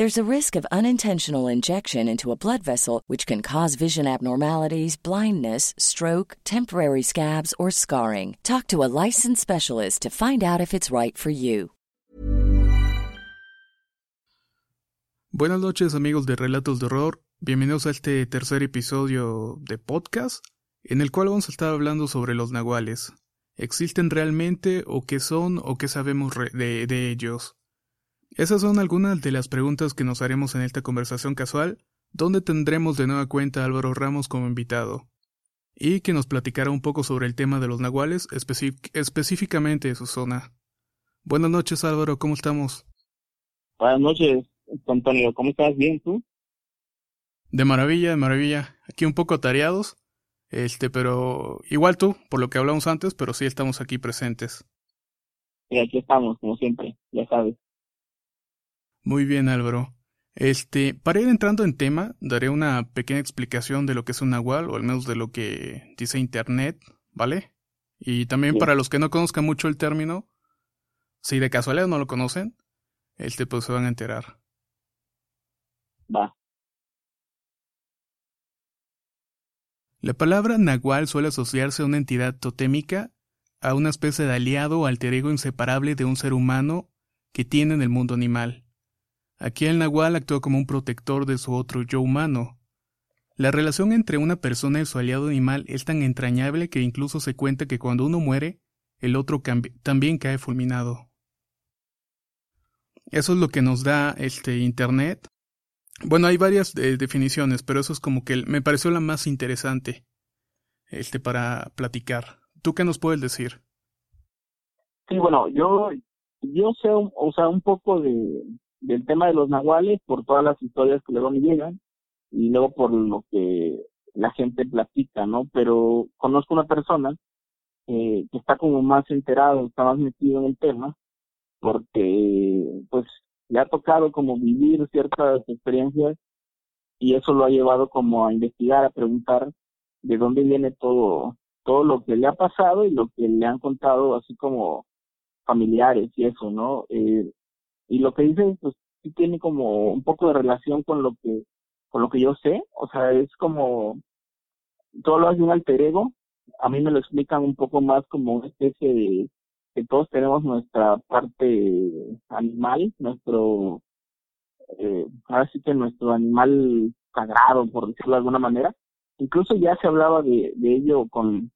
There's a risk of unintentional injection into a blood vessel, which can cause vision abnormalities, blindness, stroke, temporary scabs, or scarring. Talk to a licensed specialist to find out if it's right for you. Buenas noches, amigos de Relatos de Horror. Bienvenidos a este tercer episodio de podcast, en el cual vamos a estar hablando sobre los nahuales. ¿Existen realmente o qué son o qué sabemos de, de ellos? Esas son algunas de las preguntas que nos haremos en esta conversación casual, donde tendremos de nueva cuenta a Álvaro Ramos como invitado, y que nos platicará un poco sobre el tema de los nahuales, específicamente de su zona. Buenas noches Álvaro, ¿cómo estamos? Buenas noches, Antonio, ¿cómo estás? ¿Bien tú? De maravilla, de maravilla. Aquí un poco tareados, este, pero igual tú, por lo que hablamos antes, pero sí estamos aquí presentes. Y aquí estamos, como siempre, ya sabes. Muy bien, Álvaro. Este, para ir entrando en tema, daré una pequeña explicación de lo que es un nahual, o al menos de lo que dice Internet, ¿vale? Y también para los que no conozcan mucho el término, si de casualidad no lo conocen, este pues se van a enterar. Va. La palabra nahual suele asociarse a una entidad totémica, a una especie de aliado o alter ego inseparable de un ser humano que tiene en el mundo animal. Aquí el nahual actúa como un protector de su otro yo humano. La relación entre una persona y su aliado animal es tan entrañable que incluso se cuenta que cuando uno muere, el otro también cae fulminado. Eso es lo que nos da este Internet. Bueno, hay varias eh, definiciones, pero eso es como que me pareció la más interesante este, para platicar. ¿Tú qué nos puedes decir? Sí, bueno, yo, yo sé, un poco de, del tema de los nahuales por todas las historias que luego me llegan y luego por lo que la gente platica, ¿no? Pero conozco una persona eh, que está como más enterado, está más metido en el tema, porque pues le ha tocado como vivir ciertas experiencias y eso lo ha llevado como a investigar, a preguntar de dónde viene todo, todo lo que le ha pasado y lo que le han contado así como familiares y eso, ¿no? Eh, y lo que dice pues sí tiene como un poco de relación con lo que con lo que yo sé o sea es como todo lo hace un alter ego a mí me lo explican un poco más como una especie de que todos tenemos nuestra parte animal nuestro eh, ahora sí que nuestro animal sagrado por decirlo de alguna manera. Incluso ya se hablaba de, ello con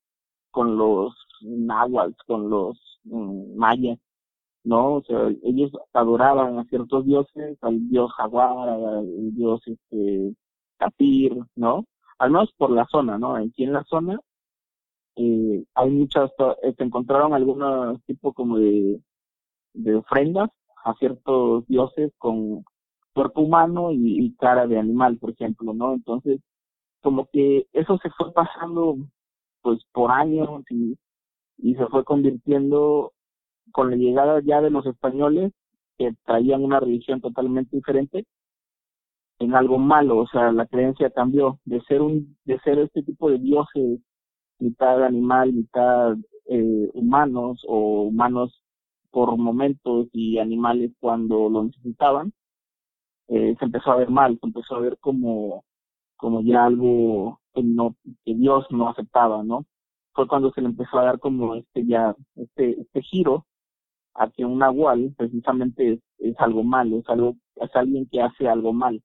con los náhuatl con los mm, mayas ¿no? O sea, ellos adoraban a ciertos dioses, al dios jaguar, al dios este tapir, ¿no? Al menos por la zona, ¿no? Aquí en la zona eh, hay muchas, eh, se encontraron algunos tipos como de, de ofrendas a ciertos dioses con cuerpo humano y, y, cara de animal, por ejemplo, ¿no? Entonces, como que eso se fue pasando pues por años y, y se fue convirtiendo con la llegada ya de los españoles, que traían una religión totalmente diferente, en algo malo, o sea, la creencia cambió de ser un, de ser este tipo de dioses, mitad animal, mitad eh, humanos o humanos por momentos y animales cuando lo necesitaban, eh, se empezó a ver mal, se empezó a ver como, como ya algo que no, que Dios no aceptaba, ¿no? Fue cuando se le empezó a dar como este ya, este, este giro a un nahual precisamente es, algo malo, es algo, es alguien que hace algo mal.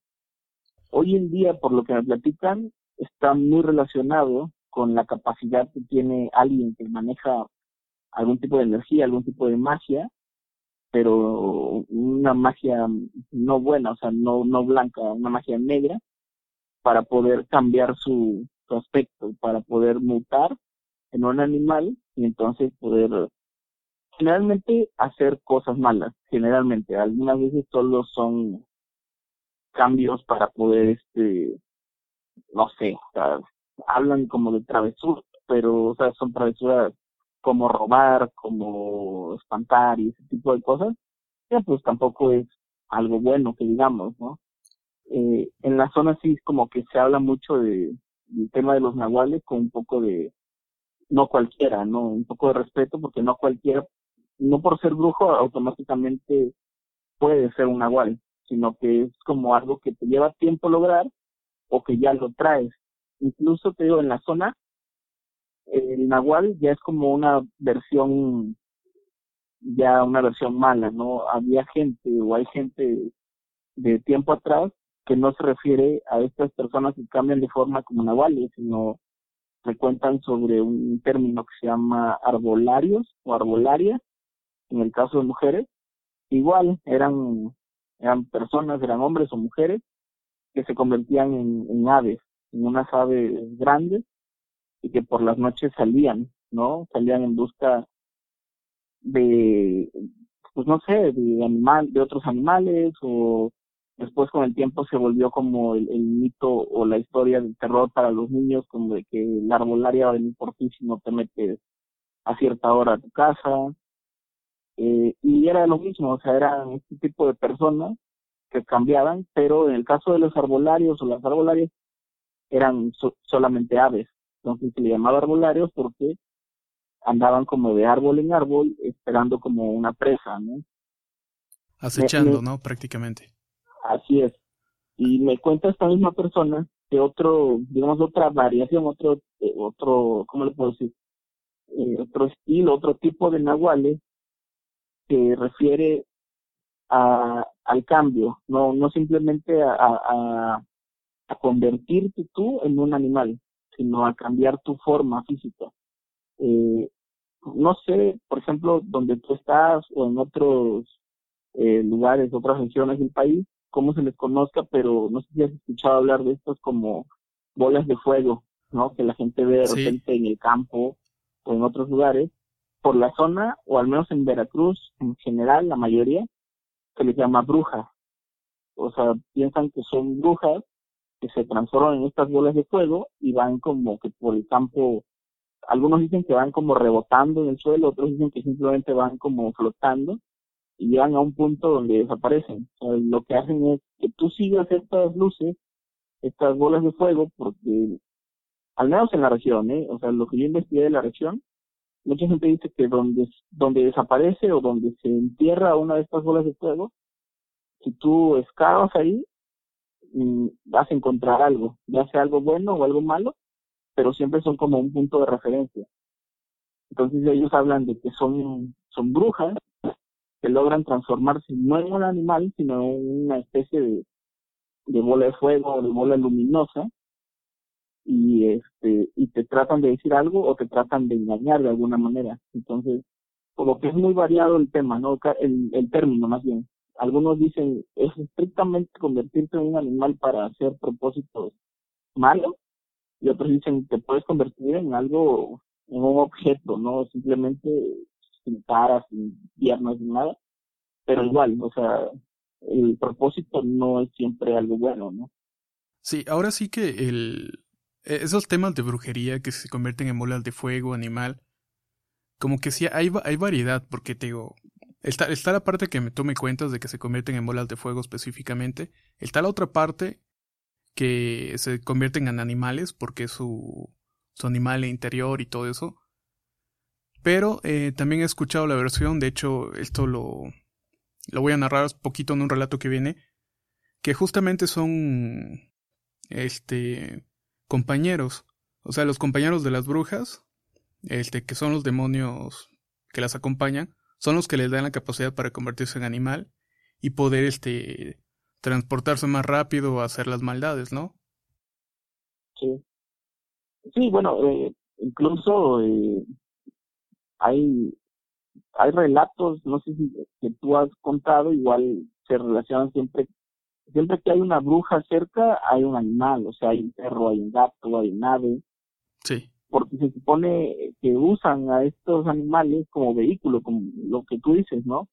Hoy en día, por lo que me platican, está muy relacionado con la capacidad que tiene alguien que maneja algún tipo de energía, algún tipo de magia, pero una magia no buena, o sea, no, no blanca, una magia negra, para poder cambiar su, su aspecto, para poder mutar en un animal y entonces poder generalmente hacer cosas malas, generalmente, algunas veces solo son cambios para poder, este, no sé, hablan como de travesuras, pero, o sea, son travesuras como robar, como espantar y ese tipo de cosas, ya pues tampoco es algo bueno que digamos, ¿no? Eh, en la zona sí es como que se habla mucho de, del tema de los nahuales con un poco de, no cualquiera, ¿no? Un poco de respeto porque no cualquiera no por ser brujo automáticamente puede ser un nahual, sino que es como algo que te lleva tiempo lograr o que ya lo traes. Incluso te digo, en la zona, el nahual ya es como una versión, ya una versión mala, ¿no? Había gente o hay gente de tiempo atrás que no se refiere a estas personas que cambian de forma como nahuales, sino se cuentan sobre un término que se llama arbolarios o arbolaria, en el caso de mujeres, igual eran, eran personas, eran hombres o mujeres que se convertían en, aves, en unas aves grandes y que por las noches salían, ¿no? Salían en busca de, pues no sé, de animal, de otros animales o después con el tiempo se volvió como el, mito o la historia del terror para los niños, como de que la arbolaria si no te metes a cierta hora a tu casa, eh, y era lo mismo, o sea, eran este tipo de personas que cambiaban, pero en el caso de los arbolarios o las arbolarias eran solamente aves, entonces se le llamaba arbolarios porque andaban como de árbol en árbol esperando como una presa, ¿no? Acechando, ¿no? Prácticamente. Así es. Y me cuenta esta misma persona que otro, digamos, otra variación, otro, eh, otro, ¿cómo le puedo decir? Eh, otro estilo, otro tipo de nahuales que refiere a, al cambio, no, no simplemente a, a, a convertirte tú en un animal, sino a cambiar tu forma física. Eh, no sé, por ejemplo, donde tú estás o en otros eh, lugares, otras regiones del país, cómo se les conozca, pero no sé si has escuchado hablar de estos como bolas de fuego, ¿no? Que la gente ve de repente en el campo o en otros lugares, por la zona, o al menos en Veracruz, en general, la mayoría, se les llama brujas. O sea, piensan que son brujas que se transforman en estas bolas de fuego y van como que por el campo, algunos dicen que van como rebotando en el suelo, otros dicen que simplemente van como flotando y llegan a un punto donde desaparecen. Lo que hacen es que tú sigas estas luces, estas bolas de fuego, porque al menos en la región, ¿eh? o sea, lo que yo investigué de la región, mucha gente dice que donde, donde desaparece o donde se entierra una de estas bolas de fuego, si tú escarbas ahí, mm, vas a encontrar algo, ya sea algo bueno o algo malo, pero siempre son como un punto de referencia. Entonces ellos hablan de que son, son brujas que logran transformarse no en un animal, sino en una especie de, de bola de fuego o de bola luminosa y este y te tratan de decir algo o te tratan de engañar de alguna manera. Entonces como que es muy variado el tema no el, el término más bien. Algunos dicen es estrictamente convertirte en un animal para hacer propósitos malos y otros dicen te puedes convertir en algo en un objeto no simplemente sin cara sin piernas sin nada. Pero igual o sea el propósito no es siempre algo bueno no sí ahora sí que el esos temas de brujería que se convierten en bolas de fuego, animal, como que sí hay, hay variedad, porque te digo, está, está la parte que me, tú me cuentas de que se convierten en bolas de fuego específicamente, está la otra parte que se convierten en animales porque es su, su animal interior y todo eso. Pero eh, también he escuchado la versión, de hecho esto lo, lo voy a narrar un poquito en un relato que viene, que justamente son este compañeros, o sea, los compañeros de las brujas, este, que son los demonios que las acompañan, son los que les dan la capacidad para convertirse en animal y poder, este, transportarse más rápido o hacer las maldades, ¿no? Sí. Sí, bueno, eh, incluso eh, hay hay relatos, no sé si que tú has contado, igual se relacionan siempre, siempre que hay una bruja cerca, hay un animal, o sea, hay un perro, hay un gato, hay un ave. Sí. Porque se supone que usan a estos animales como vehículo, como lo que tú dices, ¿no?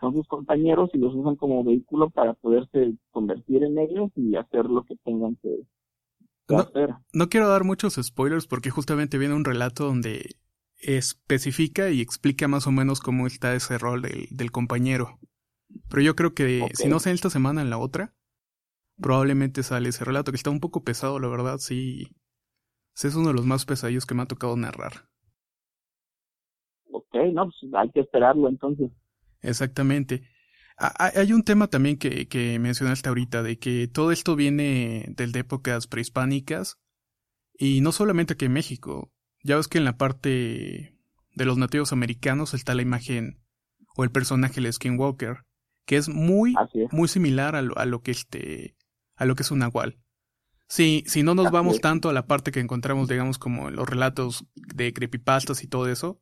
Son sus compañeros y los usan como vehículo para poderse convertir en ellos y hacer lo que tengan que, hacer. No quiero dar muchos spoilers porque justamente viene un relato donde especifica y explica más o menos cómo está ese rol del, compañero. Pero yo creo que si no sale esta semana, en la otra, probablemente sale ese relato, que está un poco pesado, la verdad, sí. Es uno de los más pesadillos que me ha tocado narrar. Ok, no, pues hay que esperarlo entonces. Exactamente. Hay un tema también que, que mencionaste ahorita, de que todo esto viene de épocas prehispánicas, y no solamente aquí en México, ya ves que en la parte de los nativos americanos está la imagen o el personaje de Skinwalker, que es muy, muy similar a lo, a lo, que este, a lo que es un nahual. Si, si no nos vamos tanto a la parte que encontramos, digamos, como en los relatos de creepypastas y todo eso,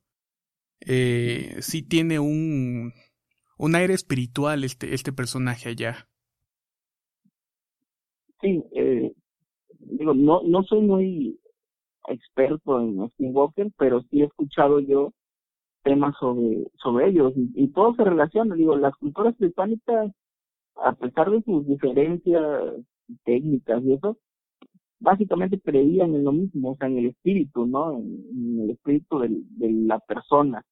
eh, sí tiene un, un aire espiritual este, este personaje allá. Sí, eh, digo, no, no soy muy experto en Skinwalker, pero sí he escuchado yo temas sobre, sobre ellos y, todo se relaciona. Digo, las culturas hispánicas, a pesar de sus diferencias técnicas y eso, básicamente creían en lo mismo, o sea, en el espíritu, ¿no? En, el espíritu de la persona.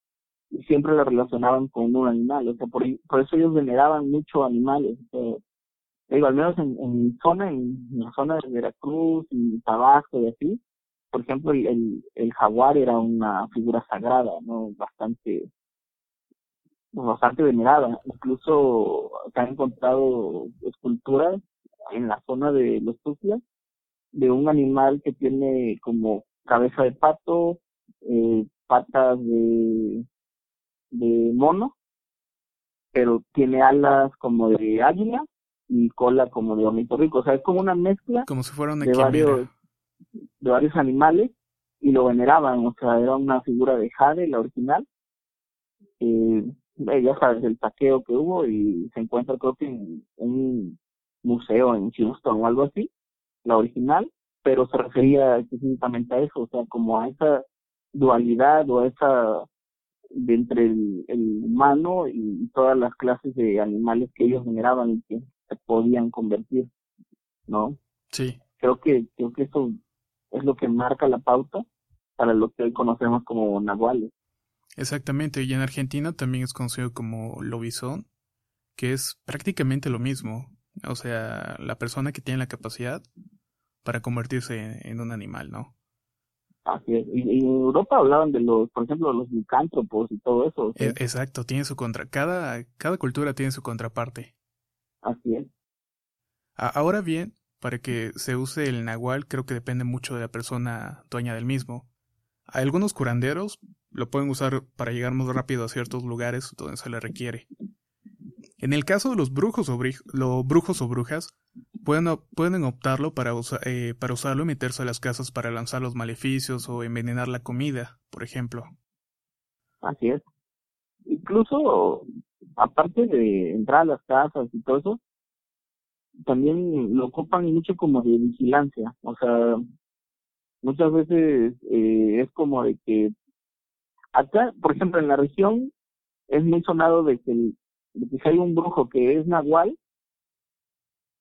Y siempre la relacionaban con un animal, o sea, por, por eso ellos veneraban mucho animales. digo, al menos en, en mi zona, en, la zona de Veracruz y Tabasco y así, por ejemplo, el, el, jaguar era una figura sagrada, ¿no? Bastante, bastante venerada. Incluso se han encontrado esculturas en la zona de los Tuxtlas de un animal que tiene como cabeza de pato, eh, patas de, de mono, pero tiene alas como de águila y cola como de ornitorrinco. O sea, es como una mezcla como si fuera una de varios de varios animales y lo veneraban, o sea, era una figura de Jade, la original. Eh, ya sabes, el taqueo que hubo y se encuentra creo que en un museo en Houston o algo así, la original, pero se refería específicamente a eso, o sea, como a esa dualidad o a esa de entre el, el humano y todas las clases de animales que ellos veneraban y que se podían convertir, ¿no? Sí. Creo que creo que eso es lo que marca la pauta para lo que hoy conocemos como nahuales. Exactamente, y en Argentina también es conocido como lobizón, que es prácticamente lo mismo. O sea, la persona que tiene la capacidad para convertirse en un animal, ¿no? Así es. Y, en Europa hablaban de los, por ejemplo, los licántropos y todo eso. E, exacto, tiene su contra. Cada, cada cultura tiene su contraparte. Así es. ahora bien, para que se use el nahual creo que depende mucho de la persona dueña del mismo. Algunos curanderos lo pueden usar para llegar más rápido a ciertos lugares donde se le requiere. En el caso de los brujos o, brujos o brujas, pueden, pueden optarlo para, eh, para usarlo y meterse a las casas para lanzar los maleficios o envenenar la comida, por ejemplo. Así es. Incluso, aparte de entrar a las casas y todo eso, también lo ocupan mucho como de vigilancia, o sea, muchas veces eh, es como de que acá, por ejemplo, en la región es muy sonado de que, de que si hay un brujo que es nahual,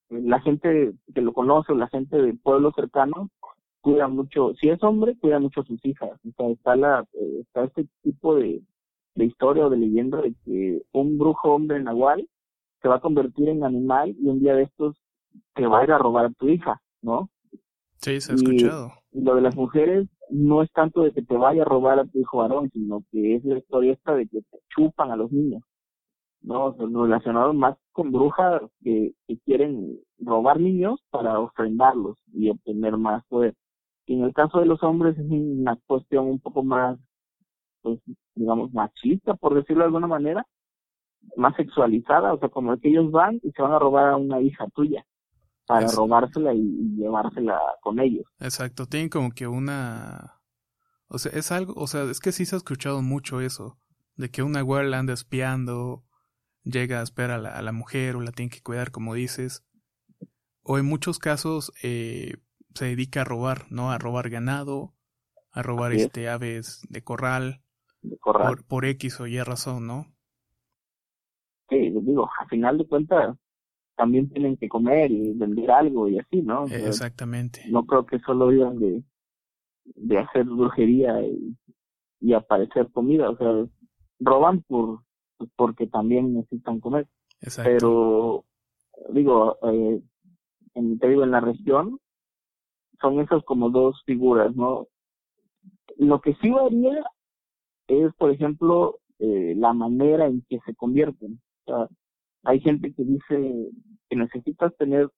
la gente que lo conoce o la gente del pueblo cercano cuida mucho, si es hombre, cuida mucho a sus hijas, o sea, está, la, eh, está este tipo de, de historia o de leyenda de que un brujo hombre nahual se va a convertir en animal y un día de estos te va a ir a robar a tu hija, ¿no? Sí, se ha escuchado. Y lo de las mujeres no es tanto de que te vaya a robar a tu hijo varón, sino que es la historia esta de que te chupan a los niños, ¿no? Relacionado más con brujas que, que quieren robar niños para ofrendarlos y obtener más poder. Y en el caso de los hombres es una cuestión un poco más, pues, digamos, machista, por decirlo de alguna manera, más sexualizada, o sea, como que ellos van y se van a robar a una hija tuya para robársela y, llevársela con ellos. Exacto, tienen como que una... O sea, es algo, o sea, es que sí se ha escuchado mucho eso, de que un nahual anda espiando, llega a esperar a la, a la mujer o la tiene que cuidar, como dices, o en muchos casos eh, se dedica a robar, ¿no? A robar ganado, a robar este aves de corral, Por, por, X o Y razón, ¿no? Sí, digo, a final de cuentas también tienen que comer y vender algo y así, ¿no? Exactamente. No creo que solo vivan de, de hacer brujería y, y aparecer comida, o sea, roban por porque también necesitan comer. Exacto. Pero digo, eh, en, te digo, en la región son esas como dos figuras, ¿no? Lo que sí varía es, por ejemplo, eh, la manera en que se convierten. Sea, hay gente que dice que necesitas tener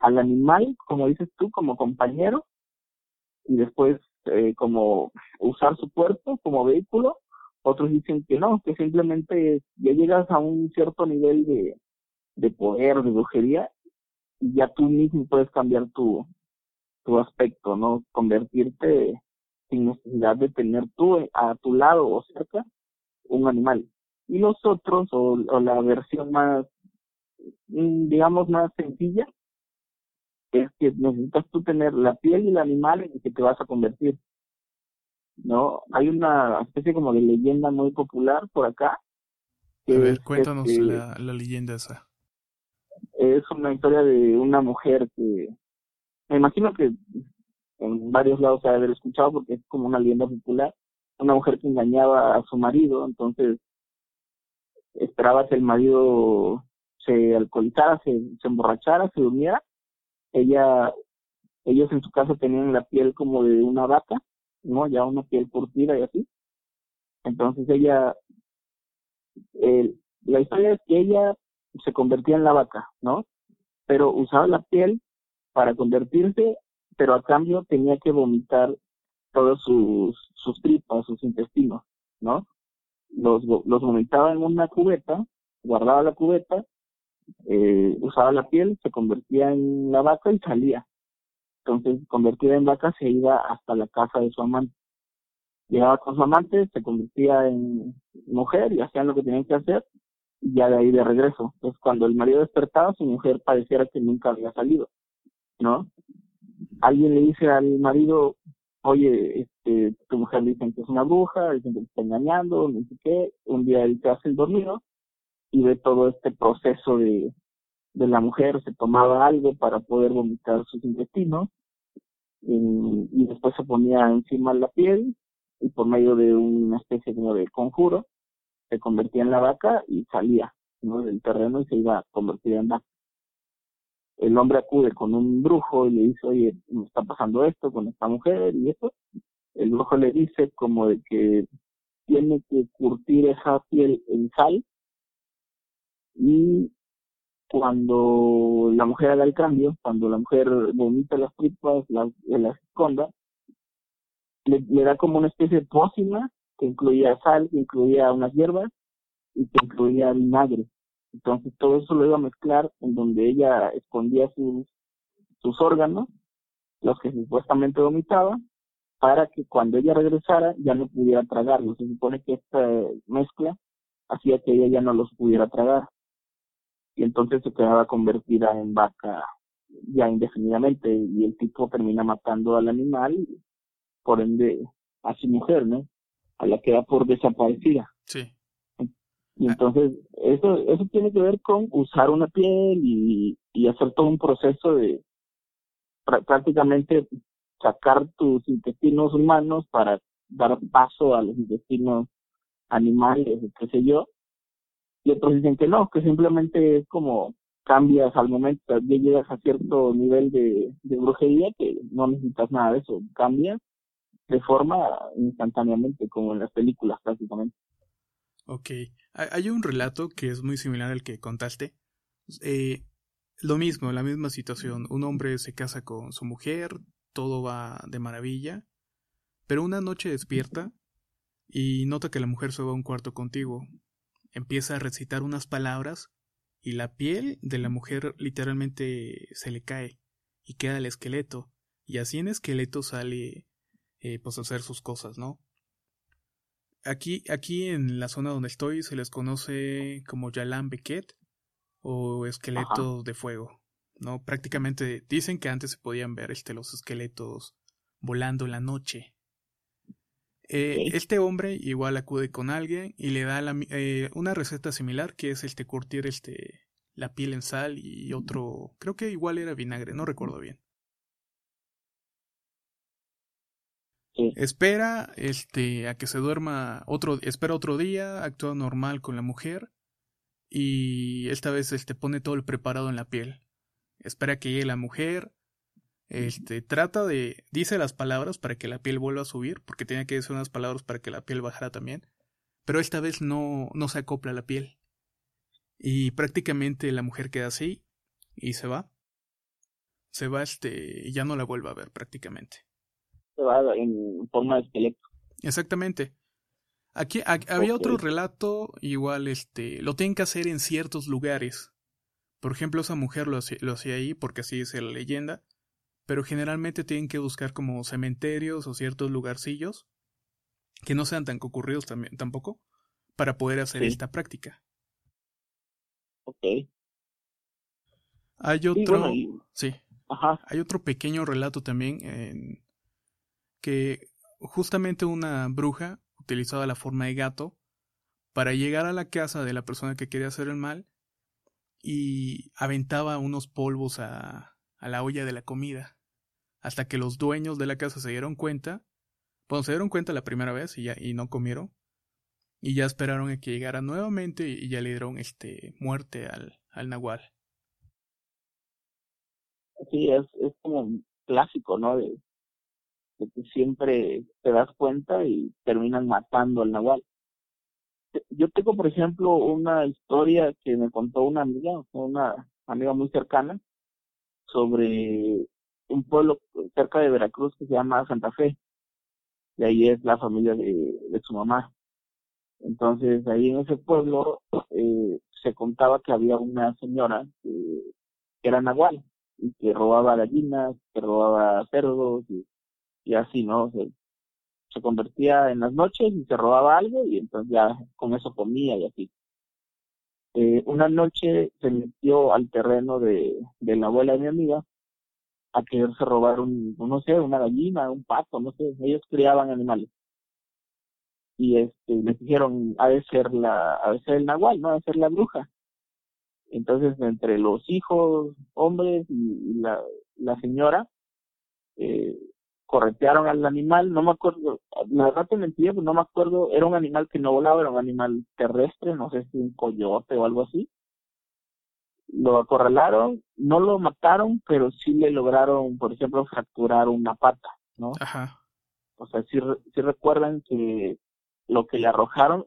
al animal, como dices tú, como compañero, y después eh, como usar su cuerpo como vehículo. Otros dicen que no, que simplemente ya llegas a un cierto nivel de, de poder, de brujería, y ya tú mismo puedes cambiar tu, tu aspecto, ¿no? Convertirte sin necesidad de tener tú a tu lado o cerca un animal. Y los otros, o, o la versión más, mm, digamos, más sencilla, es que necesitas tú tener la piel y el animal en el que te vas a convertir. ¿No? Hay una especie como de leyenda muy popular por acá. a ver, cuéntanos este la, la leyenda esa es una historia de una mujer que me imagino que en varios lados se ha haber escuchado porque es como una leyenda popular, una mujer que engañaba a su marido, entonces esperaba que el marido se alcoholizara, se, emborrachara, se durmiera. Ella, ellos en su casa tenían la piel como de una vaca, ¿no? Ya una piel curtida y así. Entonces ella, eh, la historia es que ella se convertía en la vaca, ¿no? Pero usaba la piel para convertirse, pero a cambio tenía que vomitar todos sus, sus tripas, sus intestinos, ¿no? Los, los vomitaba en una cubeta, guardaba la cubeta, eh, usaba la piel, se convertía en la vaca y salía. Entonces, convertida en vaca, se iba hasta la casa de su amante. Llegaba con su amante, se convertía en mujer y hacían lo que tenían que hacer ya de ahí de regreso. Entonces, cuando el marido despertaba, su mujer pareciera que nunca había salido, ¿no? Alguien le dice al marido, oye, este, tu mujer dicen que es una bruja, dicen que te está engañando, no sé qué. Un día él te hace el dormido y ve todo este proceso de, de la mujer, se tomaba algo para poder vomitar sus intestinos y, y después se ponía encima la piel y por medio de una especie como de conjuro se convertía en la vaca y salía del terreno y se iba a convertir en vaca. El hombre acude con un brujo y le dice, oye, está pasando esto con esta mujer y eso. El brujo le dice como de que tiene que curtir esa piel en sal y cuando la mujer haga el cambio, cuando la mujer vomita las tripas, las, las esconda, le, le, da como una especie de pócima que incluía sal, que incluía unas hierbas y que incluía vinagre. Entonces todo eso lo iba a mezclar en donde ella escondía sus, sus órganos, los que supuestamente vomitaba, para que cuando ella regresara ya no pudiera tragarlos. Se supone que esta mezcla hacía que ella ya no los pudiera tragar. Y entonces se quedaba convertida en vaca ya indefinidamente y el tipo termina matando al animal, por ende a su mujer, ¿no? a la que da por desaparecida. Sí. Y entonces, eso, eso tiene que ver con usar una piel y, y hacer todo un proceso de prácticamente sacar tus intestinos humanos para dar paso a los intestinos animales, qué sé yo. Y otros dicen que no, que simplemente es como cambias al momento, ya llegas a cierto nivel de, de brujería que no necesitas nada de eso, cambias de forma instantáneamente, como en las películas prácticamente. Ok, hay un relato que es muy similar al que contaste. Eh, lo mismo, la misma situación. Un hombre se casa con su mujer, todo va de maravilla, pero una noche despierta y nota que la mujer se va a un cuarto contigo. Empieza a recitar unas palabras y la piel de la mujer literalmente se le cae y queda el esqueleto. Y así en esqueleto sale eh, pues hacer sus cosas, ¿no? Aquí, aquí en la zona donde estoy se les conoce como Yalan Beket o esqueletos de fuego. ¿no? Prácticamente dicen que antes se podían ver este, los esqueletos volando en la noche. Eh, este hombre igual acude con alguien y le da eh, una receta similar que es este curtir este, la piel en sal y otro, creo que igual era vinagre, no recuerdo bien. Espera este, a que se duerma otro, espera otro día, actúa normal con la mujer y esta vez este, pone todo el preparado en la piel. Espera que llegue la mujer, este, trata de, dice las palabras para que la piel vuelva a subir, porque tenía que decir unas palabras para que la piel bajara también, pero esta vez no, no se acopla la piel. Y prácticamente la mujer queda así y se va. Se va este y ya no la vuelve a ver prácticamente. En forma de esqueleto. Exactamente. Aquí había otro relato igual este lo tienen que hacer en ciertos lugares. Por ejemplo, esa mujer lo hacía, lo hacía ahí porque así es la leyenda, pero generalmente tienen que buscar como cementerios o ciertos lugarcillos que no sean tan concurridos también tampoco para poder hacer esta práctica. Ok. Hay otro. Sí. Ajá. Hay otro pequeño relato también en que justamente una bruja utilizaba la forma de gato para llegar a la casa de la persona que quería hacer el mal y aventaba unos polvos a, a la olla de la comida hasta que los dueños de la casa se dieron cuenta. Bueno, se dieron cuenta la primera vez y ya y no comieron y ya esperaron a que llegara nuevamente y ya le dieron este muerte al, al nahual. Sí, es, es como clásico, ¿no? De, que siempre te das cuenta y terminan matando al nahual. Yo tengo, por ejemplo, una historia que me contó una amiga, una amiga muy cercana, sobre un pueblo cerca de Veracruz que se llama Santa Fe. Y ahí es la familia de, de su mamá. Entonces, ahí en ese pueblo eh, se contaba que había una señora que, era nahual y que robaba gallinas, que robaba cerdos y, así, ¿no? Se, convertía en las noches y se robaba algo y entonces ya con eso comía y así. Eh, una noche se metió al terreno de, de la abuela de mi amiga a quererse robar un, no sé, una gallina, un pato, no sé, ellos criaban animales y este les dijeron ha de ser la ha de el nahual no ha de ser la bruja entonces entre los hijos hombres y, la, la señora eh, corretearon al animal no me acuerdo la verdad te mentía pues no me acuerdo era un animal que no volaba era un animal terrestre no sé si un coyote o algo así lo acorralaron no lo mataron pero sí le lograron por ejemplo fracturar una pata no Ajá. o sea sí, sí recuerdan que lo que le arrojaron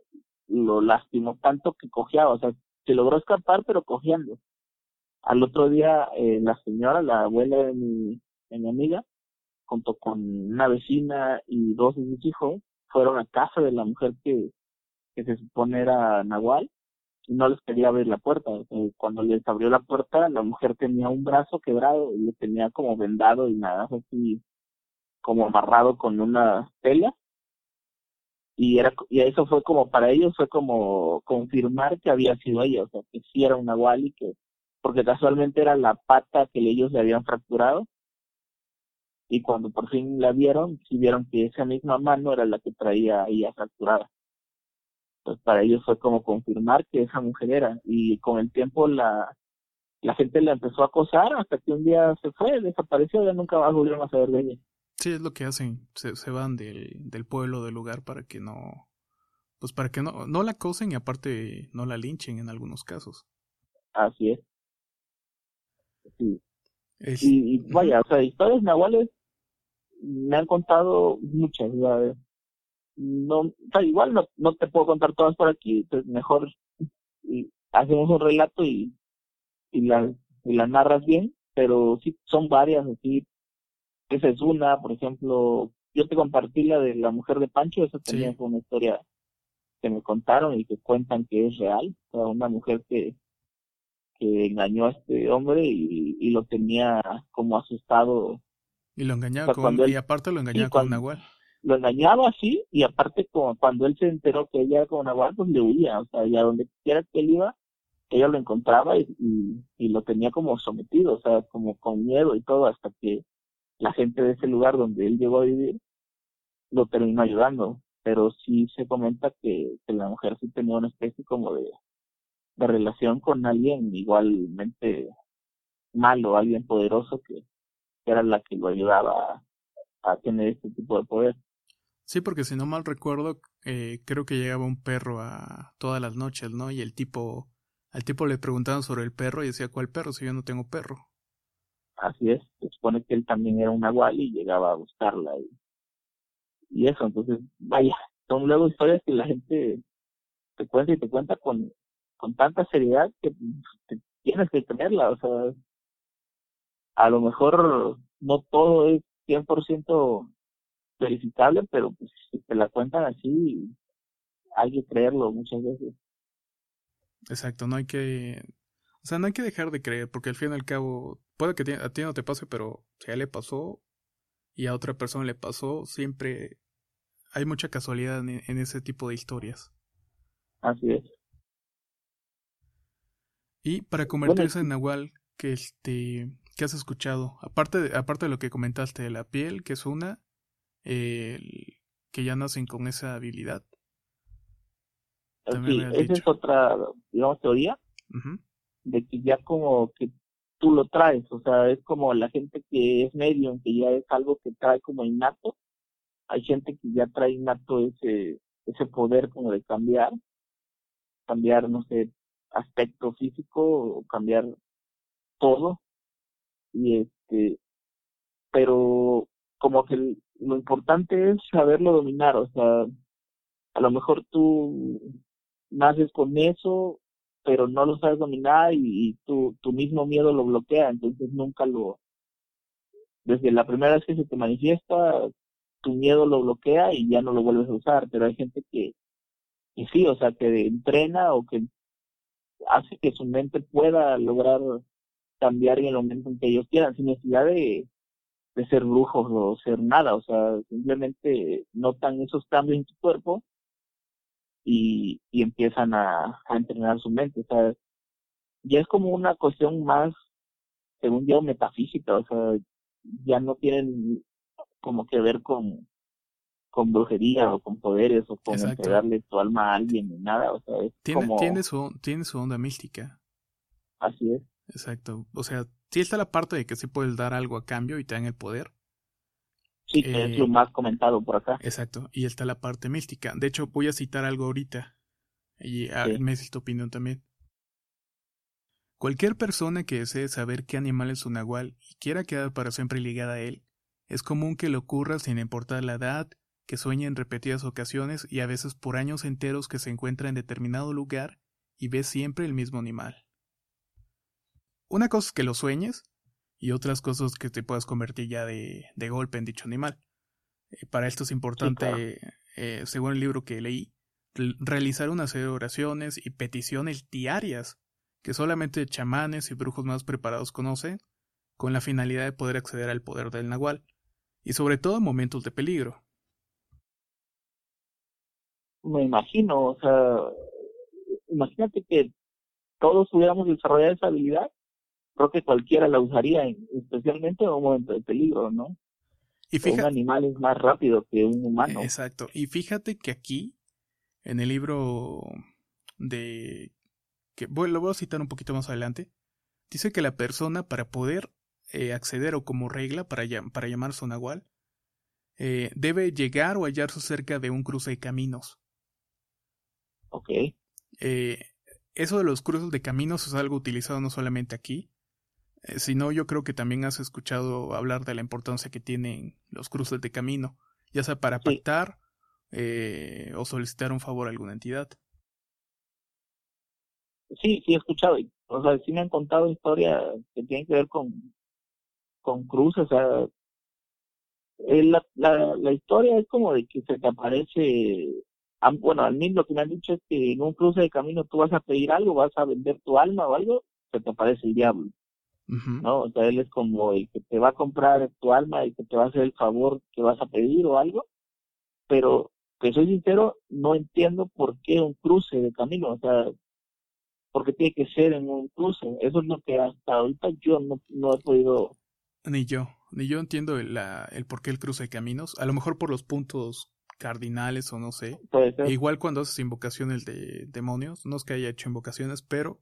lo lastimó tanto que cojeaba, o sea, se logró escapar pero cojeando. Al otro día eh, la señora, la abuela de mi, de mi amiga, junto con una vecina y dos de mis hijos, fueron a casa de la mujer que, se supone era Nahual y no les quería abrir la puerta. cuando les abrió la puerta, la mujer tenía un brazo quebrado y le tenía como vendado y nada, así como amarrado con una tela y era y eso fue como para ellos fue como confirmar que había sido ella o sea que sí era una Wally que porque casualmente era la pata que ellos le habían fracturado y cuando por fin la vieron sí vieron que esa misma mano era la que traía ella fracturada entonces para ellos fue como confirmar que esa mujer era y con el tiempo la la gente la empezó a acosar hasta que un día se fue desapareció ya nunca más volvieron a saber de ella Sí, es lo que hacen. Se, se van del, del pueblo, del lugar, para que no. Pues para que no, no la acosen y aparte no la linchen en algunos casos. Así es. Sí. Y, vaya, o sea, historias nahuales me han contado muchas. no, o sea, igual no, no te puedo contar todas por aquí, pues mejor hacemos un relato y, y, la, y la narras bien, pero sí son varias así esa es una, por ejemplo, yo te compartí la de la mujer de Pancho, esa también fue una historia que me contaron y que cuentan que es real, o sea, una mujer que, que engañó a este hombre y, y lo tenía como asustado. Y lo engañaba con, y aparte lo engañaba con Nahual. lo engañaba así y aparte como cuando él se enteró que ella era como Nahual, pues le huía, o sea, ya donde quiera que él iba, ella lo encontraba y, y, lo tenía como sometido, o sea, como con miedo y todo, hasta que la gente de ese lugar donde él llegó a vivir lo terminó ayudando. Pero sí se comenta que, que la mujer sí tenía una especie como de, de relación con alguien igualmente malo, alguien poderoso que, era la que lo ayudaba a, tener este tipo de poder. Sí, porque si no mal recuerdo, eh, creo que llegaba un perro a todas las noches, ¿no? Y el tipo al tipo le preguntaban sobre el perro y decía, ¿cuál perro? Si yo no tengo perro. Así es, se supone que él también era un nahual y llegaba a buscarla. Y, y eso, entonces, vaya, son luego historias que la gente te cuenta y te cuenta con, con tanta seriedad que tienes que tenerla. O sea, a lo mejor no todo es 100% verificable, pero pues, si te la cuentan así, hay que creerlo muchas veces. Exacto, no hay que... O sea, no hay que dejar de creer, porque al fin y al cabo, puede que a ti no te pase, pero si a él le pasó y a otra persona le pasó, siempre hay mucha casualidad en, ese tipo de historias. Así es. Y para convertirse en Nahual, que este, ¿qué has escuchado? Aparte de, aparte de lo que comentaste de la piel, que es una, que ya nacen con esa habilidad. Sí, esa es otra, digamos, teoría, de que ya como que tú lo traes, o sea, es como la gente que es medium, que ya es algo que trae como innato, hay gente que ya trae innato ese, ese poder como de cambiar, cambiar, no sé, aspecto físico o cambiar todo, y este, pero como que lo importante es saberlo dominar, o sea, a lo mejor tú naces con eso, pero no lo sabes dominar y, tu, tu mismo miedo lo bloquea, entonces nunca lo, desde la primera vez que se te manifiesta, tu miedo lo bloquea y ya no lo vuelves a usar, pero hay gente que, que sí, o sea, que entrena o que hace que su mente pueda lograr cambiar en el momento en que ellos quieran, sin necesidad de, de ser brujos o ser nada, o sea, simplemente notan esos cambios en tu cuerpo y, y empiezan a, a entrenar su mente. O sea, ya es como una cuestión más, según yo, metafísica. O sea, ya no tienen como que ver con, con brujería o con poderes o con entregarle tu alma a alguien ni nada. O sea, es tiene, como... tiene, su, tiene su onda mística. Así es. Exacto. O sea, sí está la parte de que sí puedes dar algo a cambio y te dan el poder, Sí, que es lo eh, más comentado por acá. Exacto, y está la parte mística. De hecho, voy a citar algo ahorita. Y a, ah, me tu opinión también. Cualquier persona que desee saber qué animal es un nahual y quiera quedar para siempre ligada a él, es común que le ocurra sin importar la edad, que sueñe en repetidas ocasiones y a veces por años enteros que se encuentra en determinado lugar y ve siempre el mismo animal. Una cosa es que lo sueñes y otras cosas que te puedas convertir ya de, de golpe en dicho animal. Eh, para esto es importante, eh, según el libro que leí, realizar una serie de oraciones y peticiones diarias que solamente chamanes y brujos más preparados conocen, con la finalidad de poder acceder al poder del nahual, y sobre todo en momentos de peligro. Me imagino, o sea, imagínate que todos hubiéramos desarrollado esa habilidad creo que cualquiera la usaría, especialmente en un momento de peligro, ¿no? Y fíjate, un animal es más rápido que un humano. Exacto. Y fíjate que aquí, en el libro de... que bueno, lo voy a citar un poquito más adelante, dice que la persona para poder eh, acceder o como regla para, para llamar su nahual, eh, debe llegar o hallarse cerca de un cruce de caminos. Ok. Eh, eso de los cruces de caminos es algo utilizado no solamente aquí, eh, si no, yo creo que también has escuchado hablar de la importancia que tienen los cruces de camino, ya sea para pactar eh, o solicitar un favor a alguna entidad. Sí, sí he escuchado. O sea, sí me han contado historias que tienen que ver con, con cruces. O sea, eh, la, la, la historia es como de que se te aparece bueno, al mí lo que me han dicho es que en un cruce de camino tú vas a pedir algo, vas a vender tu alma o algo, se te aparece el diablo. ¿No? O sea, él es como el que te va a comprar tu alma y que te va a hacer el favor que vas a pedir o algo, pero que soy sincero, no entiendo por qué un cruce de camino, o sea, por qué tiene que ser en un cruce. Eso es lo que hasta ahorita yo no, no he podido. Ni yo, ni yo entiendo el, la, el por qué el cruce de caminos. A lo mejor por los puntos cardinales o no sé. igual cuando haces invocaciones de demonios, no es que haya hecho invocaciones, pero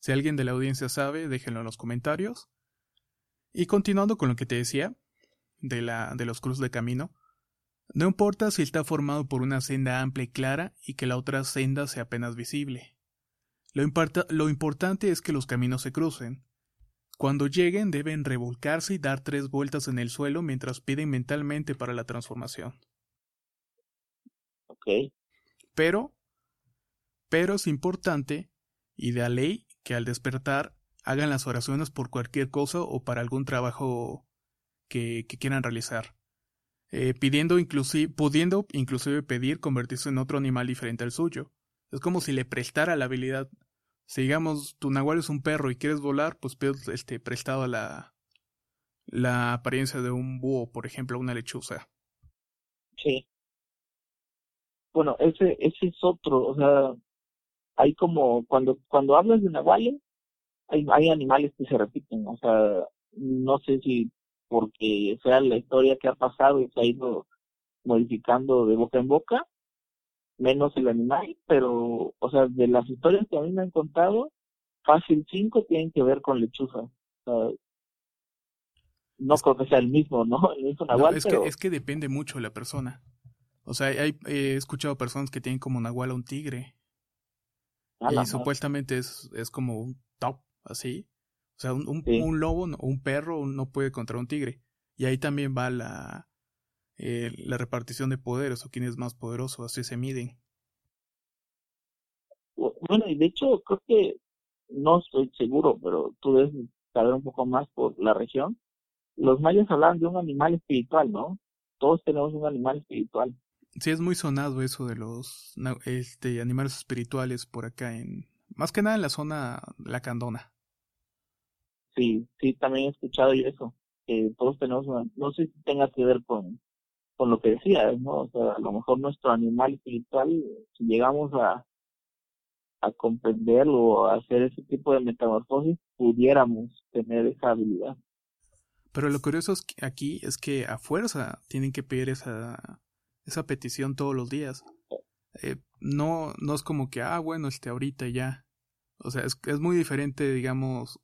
Si alguien de la audiencia sabe, déjenlo en los comentarios. Y continuando con lo que te decía, de, la, de los cruces de camino, no importa si está formado por una senda amplia y clara y que la otra senda sea apenas visible. Lo, lo importante es que los caminos se crucen. Cuando lleguen deben revolcarse y dar tres vueltas en el suelo mientras piden mentalmente para la transformación. Ok. Pero, pero es importante y de a ley que al despertar hagan las oraciones por cualquier cosa o para algún trabajo que, quieran realizar. Eh, pidiendo inclusive, pudiendo inclusive pedir convertirse en otro animal diferente al suyo. Es como si le prestara la habilidad. Si digamos tu nahual es un perro y quieres volar, pues pides este prestado la la apariencia de un búho, por ejemplo, una lechuza. Sí. Bueno, ese ese es otro, o sea, hay como cuando cuando hablas de Nahual, hay, hay animales que se repiten, o sea, no sé si porque sea la historia que ha pasado y se ha ido modificando de boca en boca, menos el animal, pero, o sea, de las historias que a mí me han contado, fácil cinco tienen que ver con lechuza. O sea, no creo que sea el mismo, ¿no? El mismo nahual, es, que, es que depende mucho de la persona. O sea, hay, he escuchado personas que tienen como nahual a un tigre. Y supuestamente es, es como un top así. O sea, un, un, lobo o un perro no puede contra un tigre. Y ahí también va la, eh, la repartición de poderes o quién es más poderoso, así se miden. Bueno, y de hecho creo que no estoy seguro, pero tú debes saber un poco más por la región. Los mayas hablan de un animal espiritual, ¿no? Todos tenemos un animal espiritual. Sí, es muy sonado eso de los este, animales espirituales por acá en... Más que nada en la zona La Candona sí, sí, también he escuchado yo eso, que todos tenemos una, no sé si tenga que ver con, con lo que decía, ¿no? O sea, a lo mejor nuestro animal espiritual, si llegamos a, a comprenderlo o a hacer ese tipo de metamorfosis, pudiéramos tener esa habilidad. Pero lo curioso es que aquí es que a fuerza tienen que pedir esa, esa petición todos los días. Eh, no, no es como que, ah, bueno, este ahorita ya. O sea, es, es muy diferente, digamos,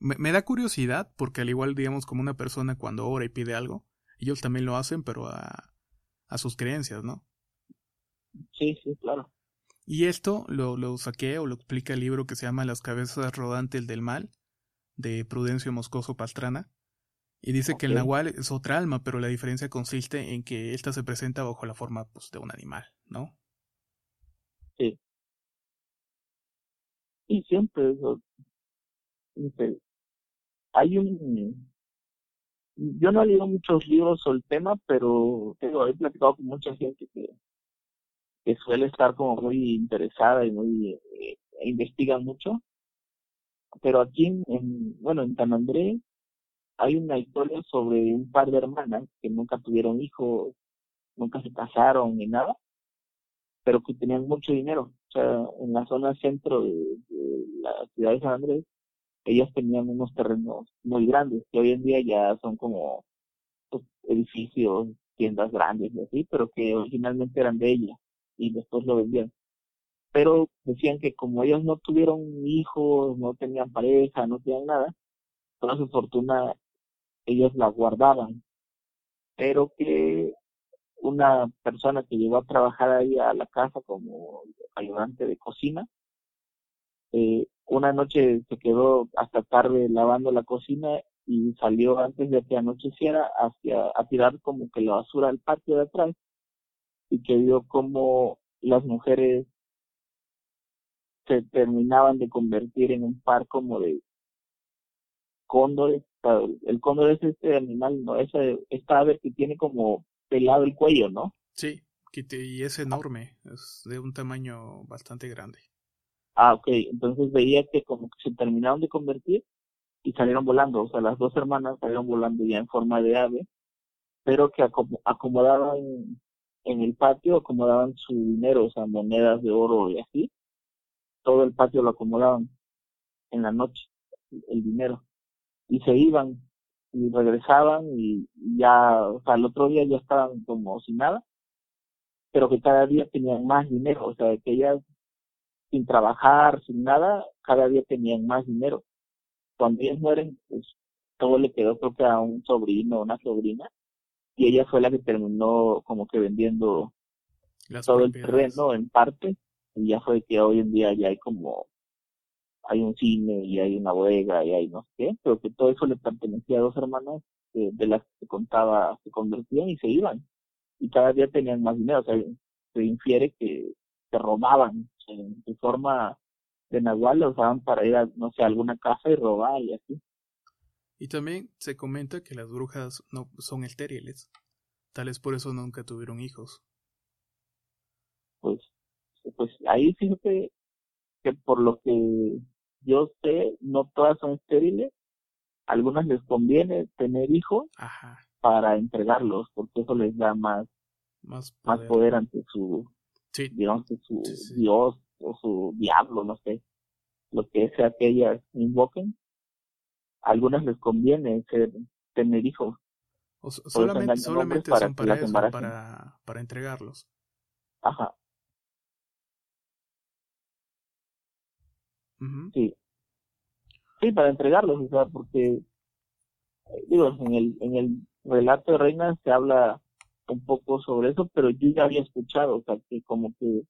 me, da curiosidad porque al igual, digamos, como una persona cuando ora y pide algo, ellos también lo hacen, pero a, a sus creencias, ¿no? Sí, sí, claro. Y esto lo, lo saqué o lo explica el libro que se llama Las cabezas rodantes del mal, de Prudencio Moscoso Pastrana. Y dice que el nahual es otra alma, pero la diferencia consiste en que ésta se presenta bajo la forma pues, de un animal, ¿no? Sí. Y siempre eso, hay un yo no he leído muchos libros sobre el tema, pero tengo, he platicado con mucha gente que, que suele estar como muy interesada y muy eh, investiga mucho. Pero aquí en, bueno, en San Andrés hay una historia sobre un par de hermanas que nunca tuvieron hijos, nunca se casaron ni nada, pero que tenían mucho dinero. O sea, en la zona centro de la ciudad de San Andrés ellas tenían unos terrenos muy grandes, que hoy en día ya son como pues, edificios, tiendas grandes y así, pero que originalmente eran de ella y después lo vendían. pero decían que como ellos no tuvieron hijos, no tenían pareja, no tenían nada, toda su fortuna ellos la guardaban, pero que una persona que llegó a trabajar ahí a la casa como ayudante de cocina, eh, una noche se quedó hasta tarde lavando la cocina y salió antes de que anocheciera hacia a tirar como que la basura al patio de atrás y que vio como las mujeres se terminaban de convertir en un par como de cóndores. El cóndor es este animal, ¿no? Ese, esta ave que tiene como pelado el cuello, ¿no? Sí, y es enorme, es de un tamaño bastante grande. Ah, ok, entonces veía que como que se terminaron de convertir y salieron volando, o sea, las dos hermanas salieron volando ya en forma de ave, pero que acomodaban en el patio, acomodaban su dinero, o sea, monedas de oro y así, todo el patio lo acomodaban en la noche, el dinero, y se iban y regresaban y ya, o sea, el otro día ya estaban como sin nada, pero que cada día tenían más dinero, o sea, que ellas sin trabajar, sin nada, cada día tenían más dinero. Cuando ellas mueren, pues todo le quedó creo que a un sobrino o una sobrina, y ella fue la que terminó como que vendiendo todo el terreno en parte, y ya fue que hoy en día ya hay como, hay un cine y hay una bodega y hay no sé qué, pero que todo eso le pertenecía a dos hermanas de las que contaba, se convertían y se iban, y cada día tenían más dinero, o sea, se infiere que se robaban en, de forma de Nahual lo usaban para ir a, no sé, alguna casa y robar y así. Y también se comenta que las brujas no son estériles. Tales por eso nunca tuvieron hijos. Pues, pues ahí fíjate que por lo que yo sé, no todas son estériles. Algunas les conviene tener hijos para entregarlos, porque eso les da más, más, poder. ante su, digamos, su Dios o su diablo, no sé, lo que sea que ellas invoquen, a algunas les conviene ser, tener hijos. solamente solamente son para, eso, para, para entregarlos. Ajá. Sí. Sí, para entregarlos, o sea, porque, digo, en el, en el relato de Reina se habla un poco sobre eso, pero yo ya había escuchado, o sea, que como que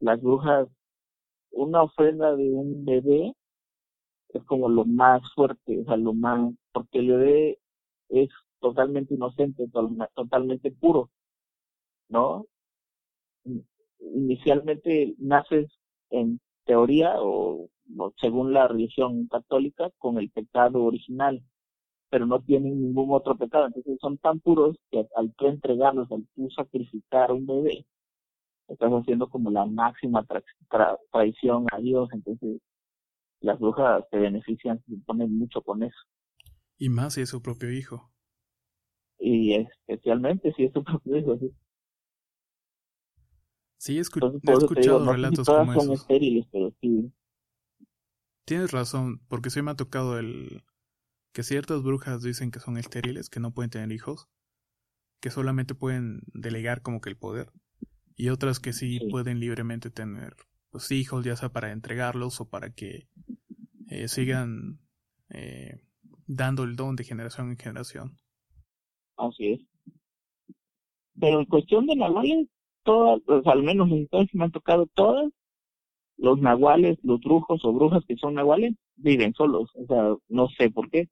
las brujas, una ofrenda de un bebé es como lo más fuerte, o sea, lo más, porque el bebé es totalmente inocente, totalmente puro, ¿no? Inicialmente naces en teoría o, según la religión católica con el pecado original, pero no tienen ningún otro pecado, entonces son tan puros que al tú entregarlos, al tú sacrificar a un bebé, estás haciendo como la máxima traición a Dios, entonces las brujas se benefician, se ponen mucho con eso. Y más si es su propio hijo. Y especialmente si es su propio hijo, sí. Sí, he, escuchado relatos como esos. Tienes razón, porque sí me ha tocado el que ciertas brujas dicen que son estériles, que no pueden tener hijos, que solamente pueden delegar como que el poder y otras que sí, pueden libremente tener pues, hijos, ya sea para entregarlos o para que eh, sigan eh, dando el don de generación en generación. Así es. Pero en cuestión de nahuales, todas, pues, al menos las historias me han tocado todas, los nahuales, los brujos o brujas que son nahuales, viven solos. O sea, no sé por qué,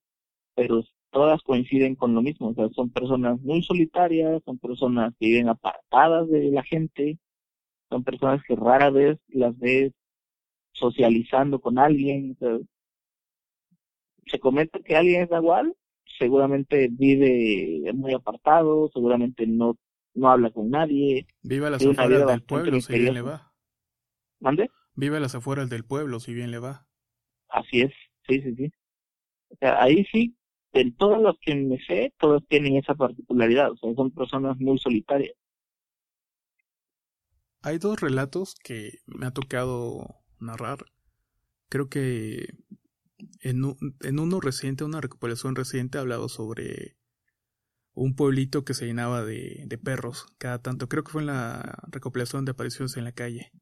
pero todas coinciden con lo mismo, o sea, son personas muy solitarias, son personas que viven apartadas de la gente, son personas que rara vez las ves socializando con alguien. se comenta que alguien es igual, seguramente vive muy apartado, seguramente no no habla con nadie. Vive a las afueras del pueblo, si bien le va. ¿Mande? Vive a las afueras del pueblo, si bien le va. Así es, sí, sí, sí. O sea, ahí sí de todos los que me sé, todos tienen esa particularidad, o sea, son personas muy solitarias. Hay dos relatos que me ha tocado narrar. Creo que en, en uno reciente, una recopilación reciente, ha hablado sobre un pueblito que se llenaba de, de perros cada tanto. Creo que fue en la recopilación de apariciones en la calle.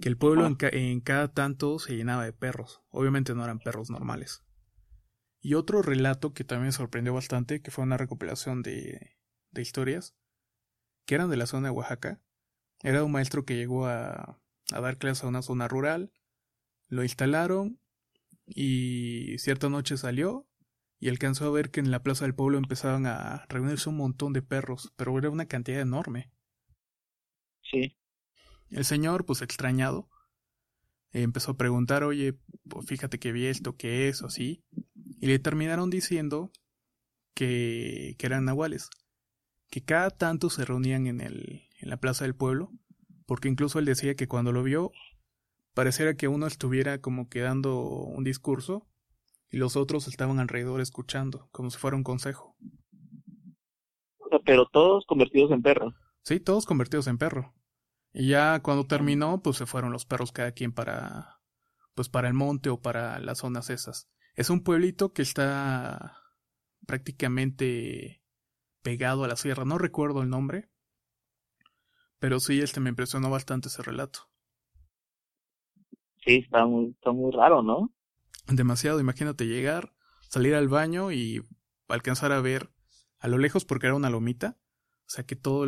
que el pueblo en, en, cada tanto se llenaba de perros. Obviamente no eran perros normales. Y otro relato que también me sorprendió bastante, que fue una recopilación de, de historias, que eran de la zona de Oaxaca. Era un maestro que llegó a, a dar clases a una zona rural, lo instalaron y cierta noche salió y alcanzó a ver que en la plaza del pueblo empezaban a reunirse un montón de perros, pero era una cantidad enorme. Sí. El señor, pues extrañado, empezó a preguntar, oye, pues fíjate que vi esto, qué es, o así, y le terminaron diciendo que, que eran nahuales, que cada tanto se reunían en, el, en la plaza del pueblo, porque incluso él decía que cuando lo vio, pareciera que uno estuviera como que dando un discurso y los otros estaban alrededor escuchando, como si fuera un consejo. Pero todos convertidos en perros. Sí, todos convertidos en perro. Y ya cuando terminó, pues se fueron los perros cada quien para pues para el monte o para las zonas esas. Es un pueblito que está prácticamente pegado a la sierra, no recuerdo el nombre, pero sí este me impresionó bastante ese relato. Sí, está muy, está muy raro, ¿no? Demasiado. Imagínate llegar, salir al baño y alcanzar a ver a lo lejos porque era una lomita. O sea que todo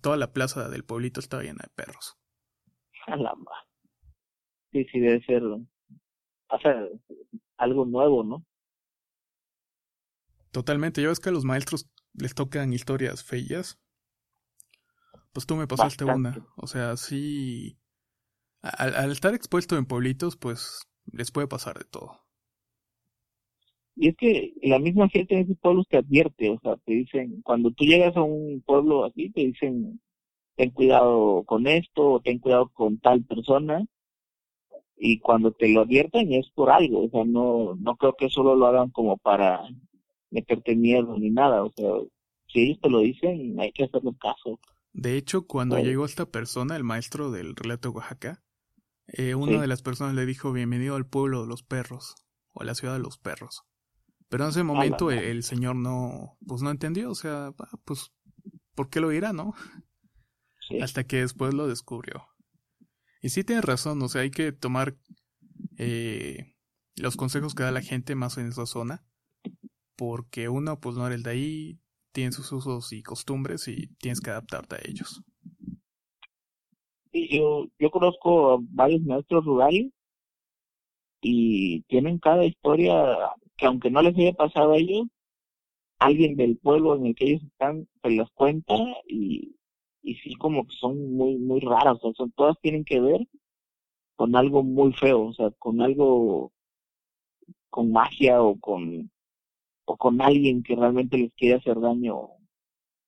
toda la plaza del pueblito estaba llena de perros. Sí, sí, debe ser o sea, algo nuevo, ¿no? Totalmente. Ya ves que a los maestros les tocan historias feas. Pues tú me pasaste una. O sea, sí. al estar expuesto en pueblitos, pues les puede pasar de todo. Y es que la misma gente en esos pueblos te advierte, o sea, te dicen, cuando tú llegas a un pueblo así, te dicen, ten cuidado con esto, o ten cuidado con tal persona, y cuando te lo advierten es por algo, o sea, no, no creo que solo lo hagan como para meterte miedo ni nada, o sea, si ellos te lo dicen, hay que hacerle caso. De hecho, cuando llegó esta persona, el maestro del relato de Oaxaca, eh, una de las personas le dijo bienvenido al pueblo de los perros o a la ciudad de los perros. Pero en ese momento el, señor no, pues no entendió, o sea, ah, pues, ¿por qué lo dirá, no? Hasta que después lo descubrió. Y sí tiene razón, o sea, hay que tomar eh, los consejos que da la gente más en esa zona, porque uno, pues no eres de ahí, tiene sus usos y costumbres y tienes que adaptarte a ellos. Sí, yo, yo conozco varios maestros rurales y tienen cada historia que aunque no les haya pasado a ellos, alguien del pueblo en el que ellos están se las cuenta y, y sí como que son muy, muy raras, o sea, son, todas tienen que ver con algo muy feo, o sea, con algo, con magia o con, o con alguien que realmente les quiere hacer daño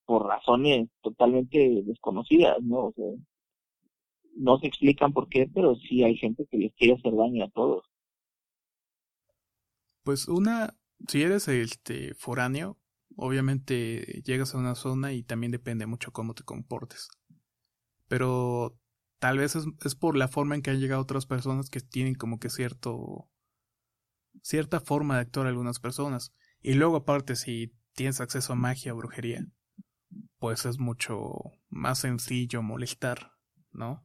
por razones totalmente desconocidas, ¿no? O sea, no se explican por qué, pero sí hay gente que les quiere hacer daño a todos. Pues una, si eres este foráneo, obviamente llegas a una zona y también depende mucho cómo te comportes. Pero tal vez es, es por la forma en que han llegado otras personas que tienen como que cierto cierta forma de actuar algunas personas. Y luego aparte si tienes acceso a magia o brujería, pues es mucho más sencillo molestar, ¿no?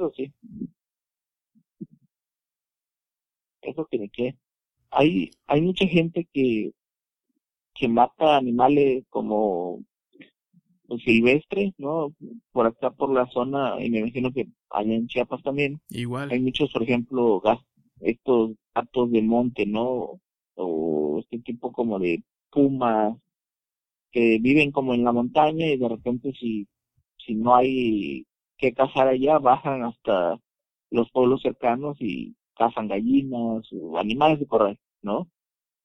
Eso sí. Eso que qué. Hay, hay mucha gente que, que mata animales como silvestres, ¿no? Por acá por la zona, y me imagino que allá en Chiapas también. Igual. Hay muchos, por ejemplo, estos gatos de monte, ¿no? O este tipo como de pumas que viven como en la montaña y de repente si, si no hay que cazar allá, bajan hasta los pueblos cercanos y cazan gallinas o animales de corral, ¿no?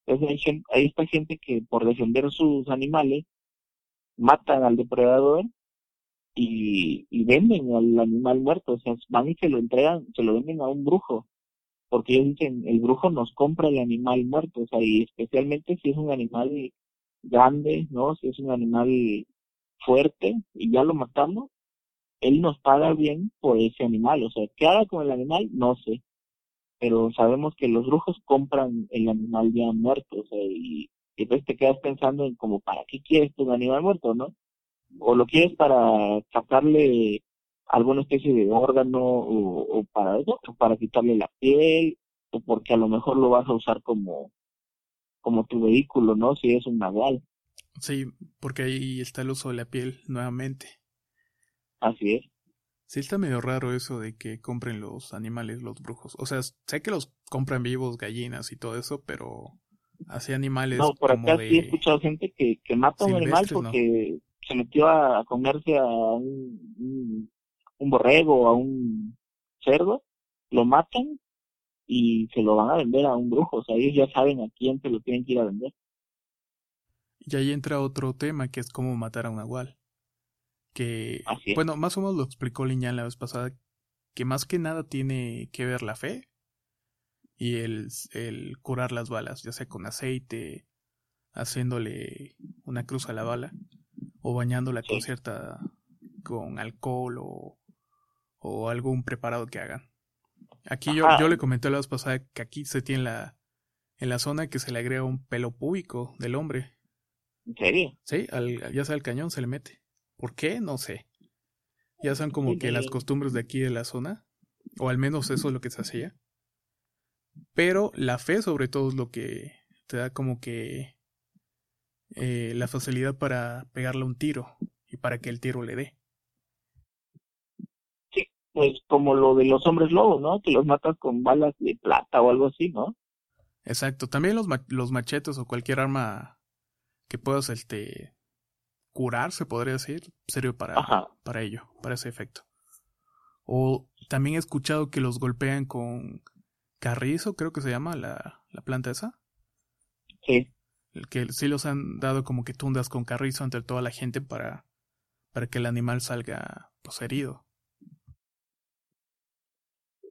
Entonces hay, esta gente que por defender sus animales matan al depredador y, y venden al animal muerto, o sea, van y se lo entregan, se lo venden a un brujo, porque ellos dicen, el brujo nos compra el animal muerto, o sea, y especialmente si es un animal grande, ¿no? Si es un animal fuerte y ya lo matamos, él nos paga bien por ese animal. O sea, ¿qué haga con el animal? No sé. Pero sabemos que los brujos compran el animal ya muerto. O sea, y, entonces te quedas pensando en como, ¿para qué quieres tu animal muerto, no? O lo quieres para sacarle alguna especie de órgano o, para eso, o para quitarle la piel, o porque a lo mejor lo vas a usar como, como tu vehículo, ¿no? Si es un nahual. Sí, porque ahí está el uso de la piel nuevamente. Así es. Sí, está medio raro eso de que compren los animales, los brujos. O sea, sé que los compran vivos, gallinas y todo eso, pero así animales. No, por acá sí he escuchado gente que, que mata a un animal porque se metió a comerse a un, un, borrego o a un cerdo, lo matan y se lo van a vender a un brujo. O sea, ellos ya saben a quién se lo tienen que ir a vender. Y ahí entra otro tema que es cómo matar a un nahual que, bueno, más o menos lo explicó Liñán la vez pasada, que más que nada tiene que ver la fe y el, el curar las balas, ya sea con aceite, haciéndole una cruz a la bala, o bañándola con cierta, con alcohol o, o algún preparado que hagan. Aquí yo, yo le comenté la vez pasada que aquí se tiene la, en la zona que se le agrega un pelo púbico del hombre. ¿En serio? Sí, al, ya sea al cañón se le mete. ¿Por qué? No sé. Ya son como que las costumbres de aquí de la zona, o al menos eso es lo que se hacía. Pero la fe sobre todo es lo que te da como que eh, la facilidad para pegarle un tiro y para que el tiro le dé. Sí, pues como lo de los hombres lobos, ¿no? Que los matas con balas de plata o algo así, ¿no? Exacto, también los, los machetes o cualquier arma que puedas este, curar, se podría decir, sirve para, para ello, para ese efecto. O también he escuchado que los golpean con carrizo, creo que se llama la, la planta esa. Sí. El que sí los han dado como que tundas con carrizo entre toda la gente para, para que el animal salga pues herido.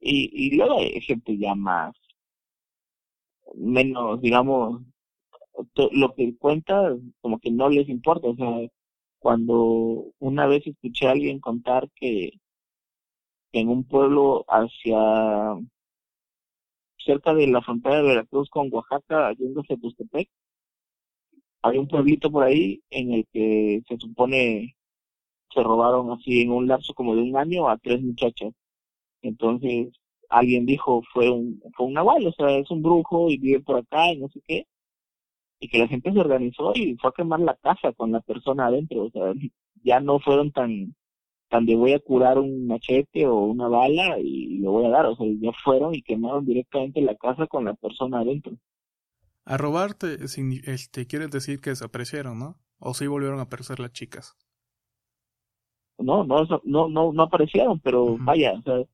Y, y luego hay gente ya más, menos, digamos, lo que cuenta como que no les importa, o sea, cuando una vez escuché a alguien contar que en un pueblo hacia cerca de la frontera de Veracruz con Oaxaca, yéndose a Tustepec, hay un pueblito por ahí en el que se supone se robaron así en un lapso como de un año a tres muchachas. Entonces alguien dijo fue un fue un nahual, o sea, es un brujo y vive por acá y no sé qué y que la gente se organizó y fue a quemar la casa con la persona adentro, o sea, ya no fueron tan tan de voy a curar un machete o una bala y lo voy a dar, o sea, ya fueron y quemaron directamente la casa con la persona adentro. A robarte, este, quieres decir que desaparecieron, ¿no? O sí volvieron a aparecer las chicas. No, no, no, no, no aparecieron, pero vaya, o sea,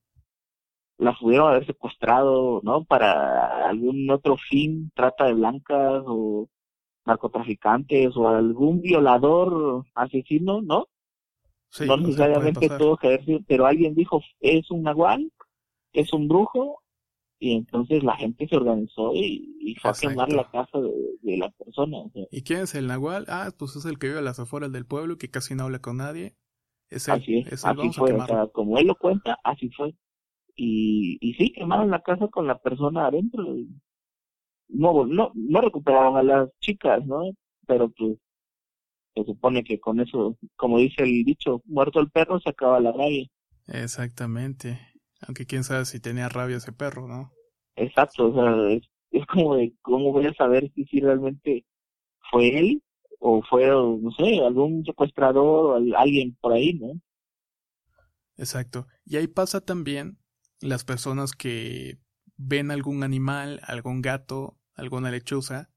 las pudieron haber secuestrado, ¿no? Para algún otro fin, trata de blancas o narcotraficantes o algún violador asesino, ¿no? no necesariamente todo que ver, pero alguien dijo, es un nahual, es un brujo, y entonces la gente se organizó y, fue a quemar la casa de, la persona. ¿Y quién es el nahual? Ah, pues es el que vive a las afueras del pueblo, que casi no habla con nadie. Es así es, así fue, como él lo cuenta, así fue. Y, y sí, quemaron la casa con la persona adentro no, no, no recuperaron a las chicas, ¿no? Pero pues se supone que con eso, como dice el dicho, muerto el perro se acaba la rabia. Exactamente. Aunque quién sabe si tenía rabia ese perro, ¿no? Exacto, o sea, es, como de cómo voy a saber si, si realmente fue él o fue, no sé, algún secuestrador o alguien por ahí, ¿no? Exacto. Y ahí pasa también las personas que ven algún animal, algún gato alguna lechuza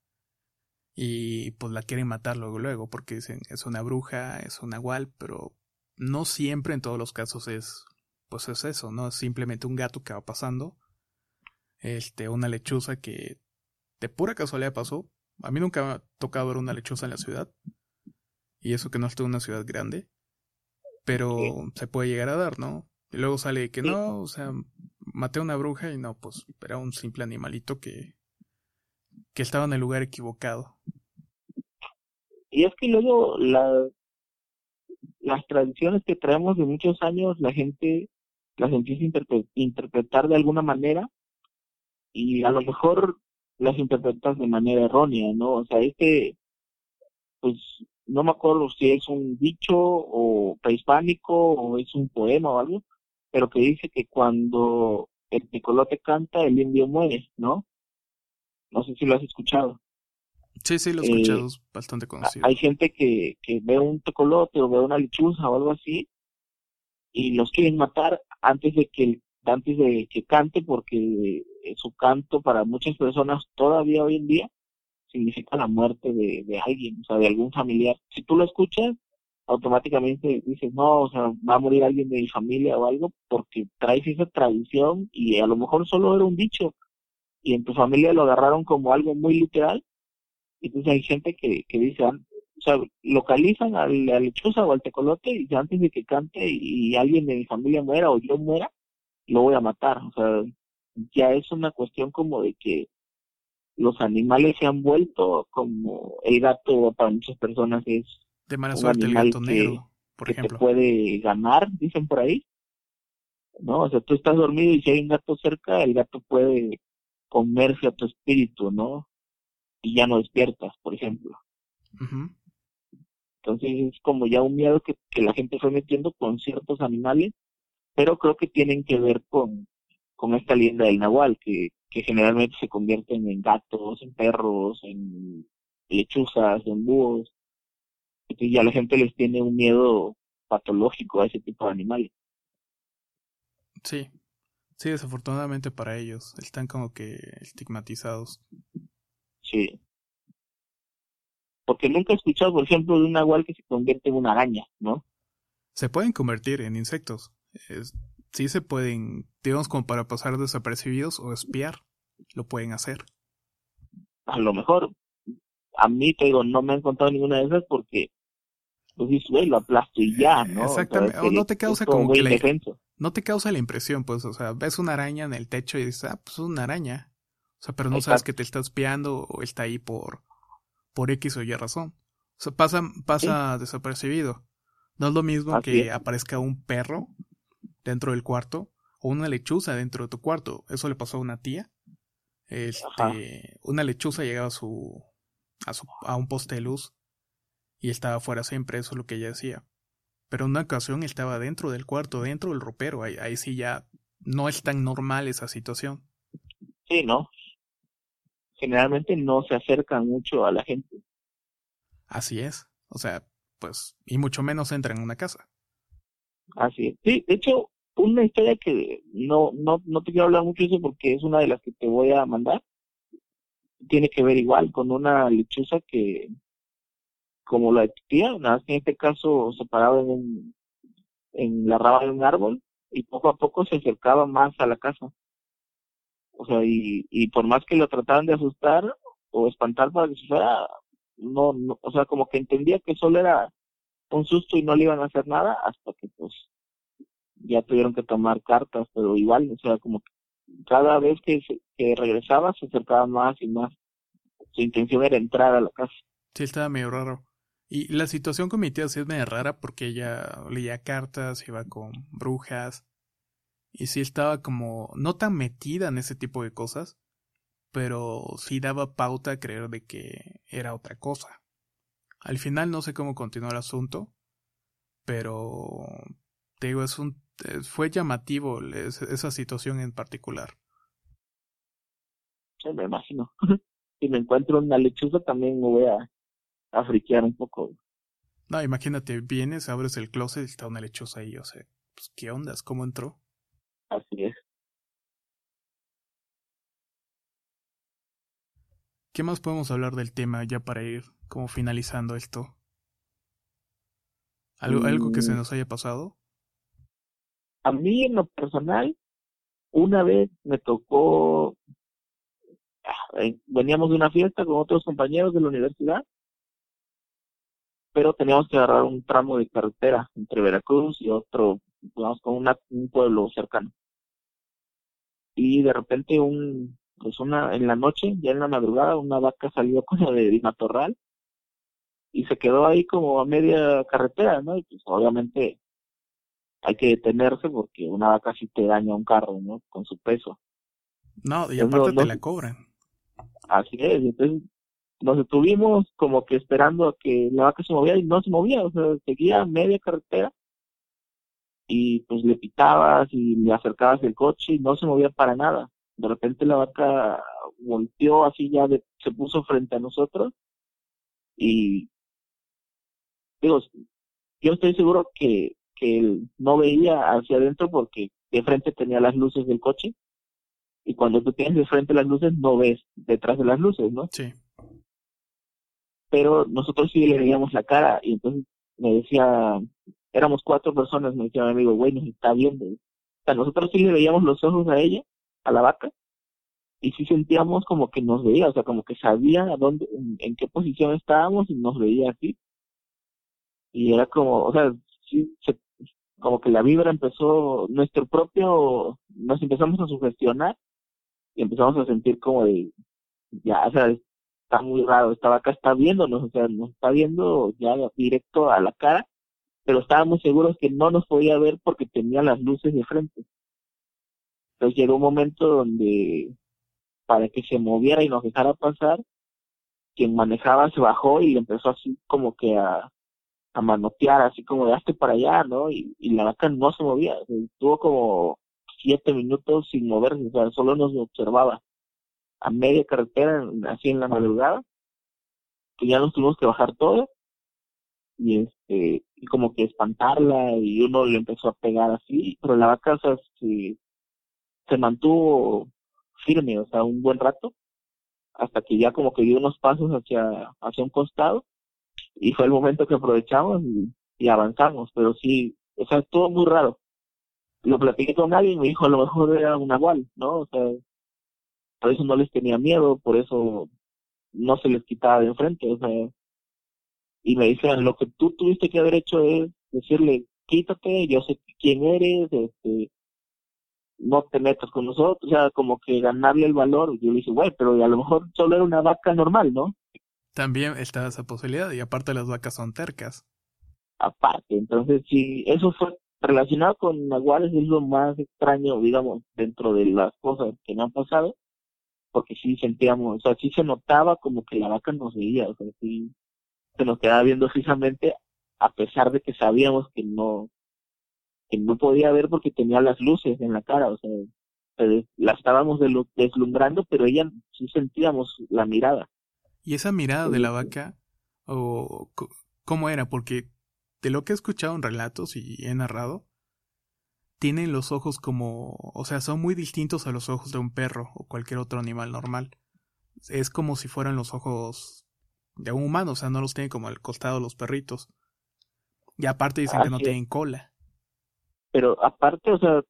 y pues la quieren matar luego luego porque dicen es una bruja, es un nahual, pero no siempre en todos los casos es pues es eso, no es simplemente un gato que va pasando, este una lechuza que de pura casualidad pasó. A mí nunca me ha tocado ver una lechuza en la ciudad y eso que no estoy en una ciudad grande, pero se puede llegar a dar, ¿no? Y luego sale que no, o sea, maté a una bruja y no, pues era un simple animalito que que estaba en el lugar equivocado. Y es que luego la, las tradiciones que traemos de muchos años, la gente las empieza a interpretar de alguna manera y a lo mejor las interpretas de manera errónea, ¿no? O sea, este, pues no me acuerdo si es un dicho o prehispánico o es un poema o algo, pero que dice que cuando el tecolote canta, el indio muere, ¿no? No sé si lo has escuchado. Sí, sí, lo he escuchado, eh, es bastante conocido. Hay gente que, que ve un tecolote o ve una lechuza o algo así y los quieren matar antes de que antes de que cante porque su canto para muchas personas todavía hoy en día significa la muerte de, de alguien, o sea, de algún familiar. Si tú lo escuchas, automáticamente dices, no, o sea, va a morir alguien de mi familia o algo, porque traes esa tradición y a lo mejor solo era un dicho y en tu familia lo agarraron como algo muy literal. Entonces hay gente que, que dice, o sea, localizan al, la lechuza o al tecolote y antes de que cante y alguien de mi familia muera o yo muera, lo voy a matar. O sea, ya es una cuestión como de que los animales se han vuelto como el gato para muchas personas es de mala suerte el gato negro, por ejemplo. te puede ganar, dicen por ahí. ¿No? O sea, tú estás dormido y si hay un gato cerca, el gato puede comerse a tu espíritu, ¿no? Y ya no despiertas, por ejemplo. Entonces es como ya un miedo que, que la gente fue metiendo con ciertos animales, pero creo que tienen que ver con, con esta leyenda del nahual, que, que generalmente se convierten en gatos, en perros, en lechuzas, en búhos. Y ya la gente les tiene un miedo patológico a ese tipo de animales. Sí, sí, desafortunadamente para ellos están como que estigmatizados. Sí. Porque nunca he escuchado, por ejemplo, de un nahual que se convierte en una araña, ¿no? Se pueden convertir en insectos. Es, sí se pueden, digamos, como para pasar desapercibidos o espiar, lo pueden hacer. A lo mejor, a mí te digo, no me han contado ninguna de esas porque pues dices, lo aplasto y ya, ¿no? Exactamente, o, no te causa como que la, no te causa la impresión, pues, o sea, ves una araña en el techo y dices, ah, pues es una araña. O sea, pero no sabes que te está espiando o está ahí por, por X o Y razón. O sea, pasa, pasa desapercibido. No es lo mismo que aparezca un perro dentro del cuarto o una lechuza dentro de tu cuarto. Eso le pasó a una tía. Este, una lechuza llegaba a su, a su a un poste de luz y estaba afuera siempre, eso es lo que ella decía. Pero en una ocasión estaba dentro del cuarto, dentro del ropero, ahí, ahí sí ya no es tan normal esa situación. Sí, ¿no? Generalmente no se acercan mucho a la gente. Así es, o sea, pues, y mucho menos entran en una casa. Así es. Sí, de hecho, una historia que no, no, no te quiero hablar mucho de eso porque es una de las que te voy a mandar. Tiene que ver igual con una lechuza que, como la de tu tía, nada en este caso se paraba en, en la rama de un árbol y poco a poco se acercaba más a la casa. O sea, y, y por más que lo trataban de asustar o espantar para que se fuera, no, no, o sea, como que entendía que solo era un susto y no le iban a hacer nada hasta que pues ya tuvieron que tomar cartas, pero igual, o sea, como que cada vez que, que regresaba se acercaba más y más. Su intención era entrar a la casa. Sí, estaba medio raro. Y la situación con mi tía sí es medio rara porque ella leía cartas, iba con brujas. Y sí estaba como no tan metida en ese tipo de cosas, pero sí daba pauta a creer de que era otra cosa. Al final no sé cómo continuó el asunto, pero te digo, es un fue llamativo esa situación en particular. Sí, me imagino. si me encuentro una lechuza también me voy a, a friquear un poco. No, imagínate, vienes, abres el closet y está una lechuza ahí, o sea, pues, ¿qué ondas? ¿Cómo entró? Así es. ¿Qué más podemos hablar del tema ya para ir como finalizando esto? ¿Algo, algo que se mm. nos haya pasado? A mí en lo personal, una vez me tocó, ah, veníamos de una fiesta con otros compañeros de la universidad, pero teníamos que agarrar un tramo de carretera entre Veracruz y otro, digamos, con una, un pueblo cercano. Y de repente un, pues una, en la noche, ya en la madrugada, una vaca salió como de matorral y se quedó ahí como a media carretera, ¿no? Y pues obviamente hay que detenerse porque una vaca sí te daña un carro, ¿no? Con su peso. No, y aparte te la cobran. Así es, entonces nos detuvimos como que esperando a que la vaca se moviera y no se movía, o sea, seguía media carretera y pues le pitabas y le acercabas el coche y no se movía para nada. De repente la vaca volteó así ya de, se puso frente a nosotros y digo, yo estoy seguro que, que él no veía hacia adentro porque de frente tenía las luces del coche y cuando tú tienes de frente las luces no ves detrás de las luces, ¿no? Sí. Pero nosotros sí le veíamos la cara y entonces me decía, éramos cuatro personas, me decía mi amigo, güey, nos está viendo. O sea, nosotros sí le veíamos los ojos a ella, a la vaca, y sí sentíamos como que nos veía, o sea, como que sabía a dónde, en, qué posición estábamos y nos veía así. Y era como, o sea, sí, como que la vibra empezó, nuestro propio, nos empezamos a sugestionar y empezamos a sentir como de, ya, o sea, está muy raro, esta vaca está viéndonos, o sea, nos está viendo ya directo a la cara, pero estábamos seguros que no nos podía ver porque tenía las luces de frente. Entonces llegó un momento donde para que se moviera y nos dejara pasar, quien manejaba se bajó y empezó así como que a, a manotear, así como de hazte para allá, ¿no? Y, y la vaca no se movía, estuvo como siete minutos sin moverse, o sea, solo nos observaba a media carretera, así en la madrugada, que ya nos tuvimos que bajar todo y este y como que espantarla y uno le empezó a pegar así, pero la vaca o sea, se, se mantuvo firme, o sea, un buen rato, hasta que ya como que dio unos pasos hacia, hacia un costado, y fue el momento que aprovechamos y, avanzamos, pero sí, o sea, todo muy raro. Lo platiqué con alguien y me dijo, a lo mejor era un nahual, ¿no? O sea, por eso no les tenía miedo, por eso no se les quitaba de enfrente, o sea, y me dicen, lo que tú tuviste que haber hecho es decirle, quítate, yo sé quién eres, este, no te metas con nosotros, o sea, como que ganarle el valor. Yo le dije, güey, pero a lo mejor solo era una vaca normal, ¿no? También está esa posibilidad, y aparte las vacas son tercas. Aparte, entonces sí, eso fue relacionado con nahuales, es lo más extraño, digamos, dentro de las cosas que me han pasado, porque sí sentíamos, o sea, sí se notaba como que la vaca nos veía, o sea, sí se nos quedaba viendo fijamente, a pesar de que sabíamos que no, que no podía ver porque tenía las luces en la cara, o sea, la estábamos deslumbrando, pero ella sí sentíamos la mirada. ¿Y esa mirada de la vaca, o cómo era? Porque de lo que he escuchado en relatos y he narrado, tienen los ojos como, o sea, son muy distintos a los ojos de un perro o cualquier otro animal normal. Es como si fueran los ojos de un humano, o sea, no los tienen como al costado los perritos. Y aparte dicen que no tienen cola pero aparte, o sea,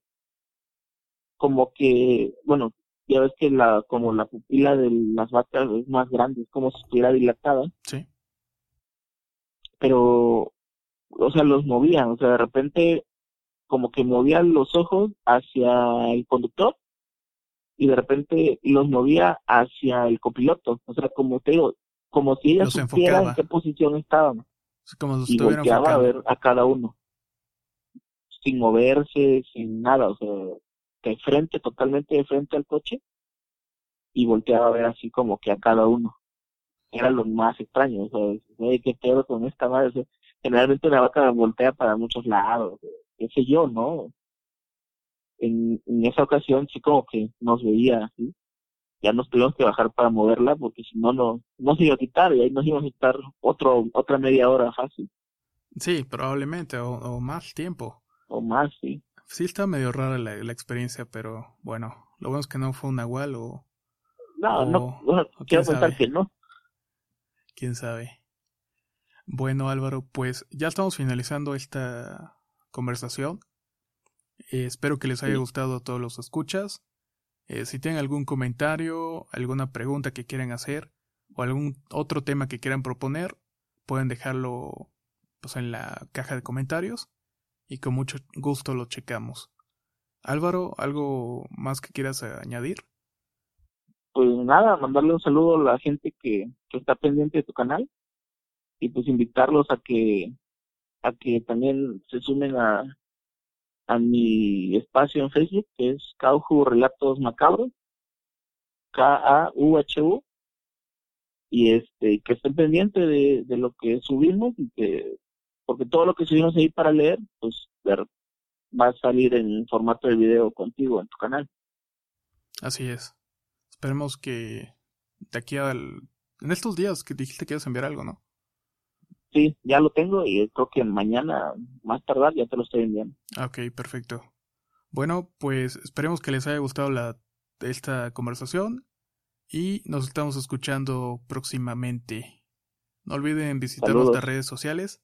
como que, bueno, ya ves que la, como la pupila de las vacas es más grande, es como si estuviera dilatada. Sí. Pero, o sea, los movían, o sea, de repente, como que movían los ojos hacia el conductor y de repente los movía hacia el copiloto, o sea, como te digo, como si ella supiera en qué posición estaban. como si y volteaba a ver a cada uno sin moverse, sin nada, o sea, de frente, totalmente de frente al coche, y volteaba a ver así como que a cada uno. Era lo más extraño, o sea, ¿qué pedo con esta madre? generalmente una vaca voltea para muchos lados, qué sé yo, ¿no? En, en esa ocasión sí como que nos veía así, ya nos tuvimos que bajar para moverla porque si no, no, no se iba a quitar y ahí nos íbamos a quitar otro, otra media hora fácil. Sí, probablemente, o más tiempo o más, sí. Sí, está medio rara la, experiencia, pero bueno, lo bueno es que no fue un nahual o... No, no, quiero pensar que no. ¿Quién sabe? Bueno, Álvaro, pues ya estamos finalizando esta conversación. Eh, espero que les haya gustado a todos los escuchas. Eh, si tienen algún comentario, alguna pregunta que quieran hacer o algún otro tema que quieran proponer, pueden dejarlo pues, en la caja de comentarios y con mucho gusto lo checamos. Álvaro, ¿algo más que quieras añadir? Pues nada, mandarle un saludo a la gente que, que está pendiente de tu canal y pues invitarlos a que a que también se sumen a, a mi espacio en Facebook que es Cauju Relatos Macabros K-A-U-H-U y este que estén pendiente de, de lo que subimos y que porque todo lo que subimos ahí para leer pues va a salir en formato de video contigo en tu canal. Así es. Esperemos que de aquí al en estos días que dijiste que ibas a enviar algo no sí ya lo tengo y creo que mañana más tardar ya te lo estoy enviando. Ok, perfecto. Bueno pues esperemos que les haya gustado la esta conversación y nos estamos escuchando próximamente. No olviden visitar nuestras redes sociales